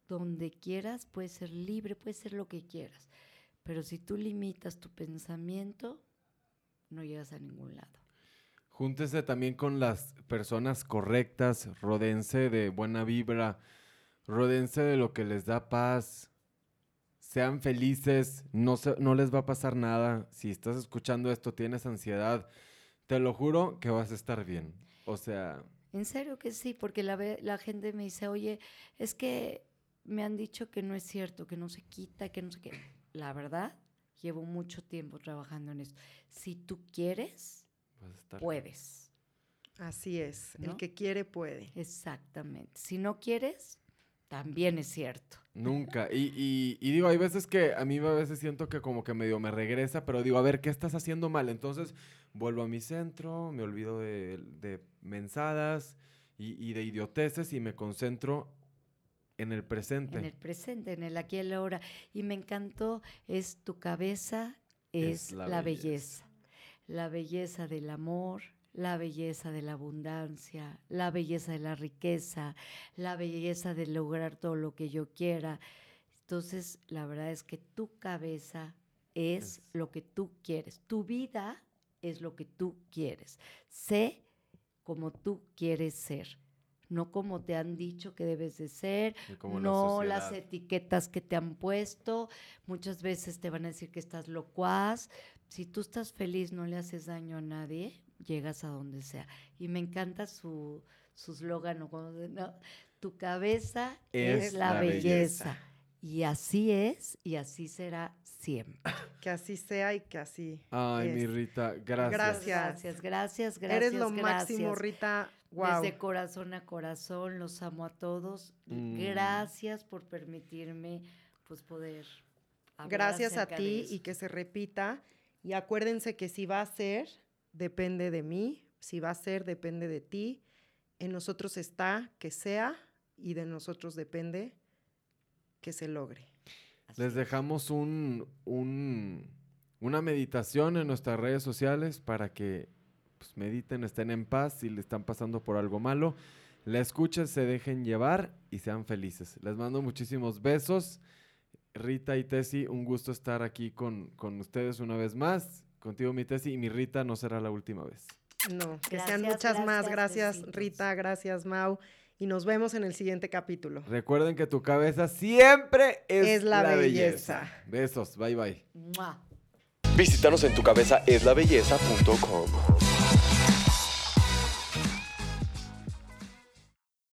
Donde quieras, puedes ser libre, puedes ser lo que quieras. Pero si tú limitas tu pensamiento, no llegas a ningún lado. Júntese también con las personas correctas, rodense de buena vibra, rodense de lo que les da paz, sean felices, no, no les va a pasar nada. Si estás escuchando esto, tienes ansiedad, te lo juro que vas a estar bien. O sea... En serio que sí, porque la, la gente me dice, oye, es que me han dicho que no es cierto, que no se quita, que no sé qué. La verdad, llevo mucho tiempo trabajando en esto. Si tú quieres, puedes. Así es, el que quiere puede. Exactamente. Si no quieres, también es cierto. Nunca. Y, digo, hay veces que a mí a veces siento que como que medio me regresa, pero digo, a ver, ¿qué estás haciendo mal? Entonces vuelvo a mi centro, me olvido de, mensadas y, y, de idioteces y me concentro en el presente. En el presente, en el aquí y el ahora. Y me encantó, es tu cabeza, es, la, belleza. La belleza del amor, la belleza de la abundancia, la belleza de la riqueza, la belleza de lograr todo lo que yo quiera. Entonces, la verdad es que tu cabeza es, es. lo que tú quieres. Tu vida es lo que tú quieres. Sé como tú quieres ser no como te han dicho que debes de ser, no las etiquetas que te han puesto. Muchas veces te van a decir que estás locuaz. Si tú estás feliz, no le haces daño a nadie, llegas a donde sea. Y me encanta su slogan, ¿no? tu cabeza es, la, belleza. Y así es y así será siempre. (laughs) Que así sea y que así. Ay, mi Rita, gracias. Gracias. Gracias, gracias, gracias. Eres lo máximo, Rita. Desde corazón a corazón, los amo a todos. Mm. Gracias por permitirme pues poder Gracias a ti y que se repita. Y acuérdense que si va a ser, depende de mí. Si va a ser, depende de ti. En nosotros está que sea y de nosotros depende que se logre. Les dejamos un, una meditación en nuestras redes sociales para que pues, mediten, estén en paz si le están pasando por algo malo. La escuchen, se dejen llevar y sean felices. Les mando muchísimos besos. Rita y Tessy, un gusto estar aquí con, con ustedes una vez más. Contigo, mi Tessy, y mi Rita no será la última vez. No, que sean muchas más. Gracias, Rita. Gracias, Mau. Y nos vemos en el siguiente capítulo. Recuerden que tu cabeza siempre es, la, belleza. Besos. Bye, bye. Visítanos en tucabezaeslabelleza.com.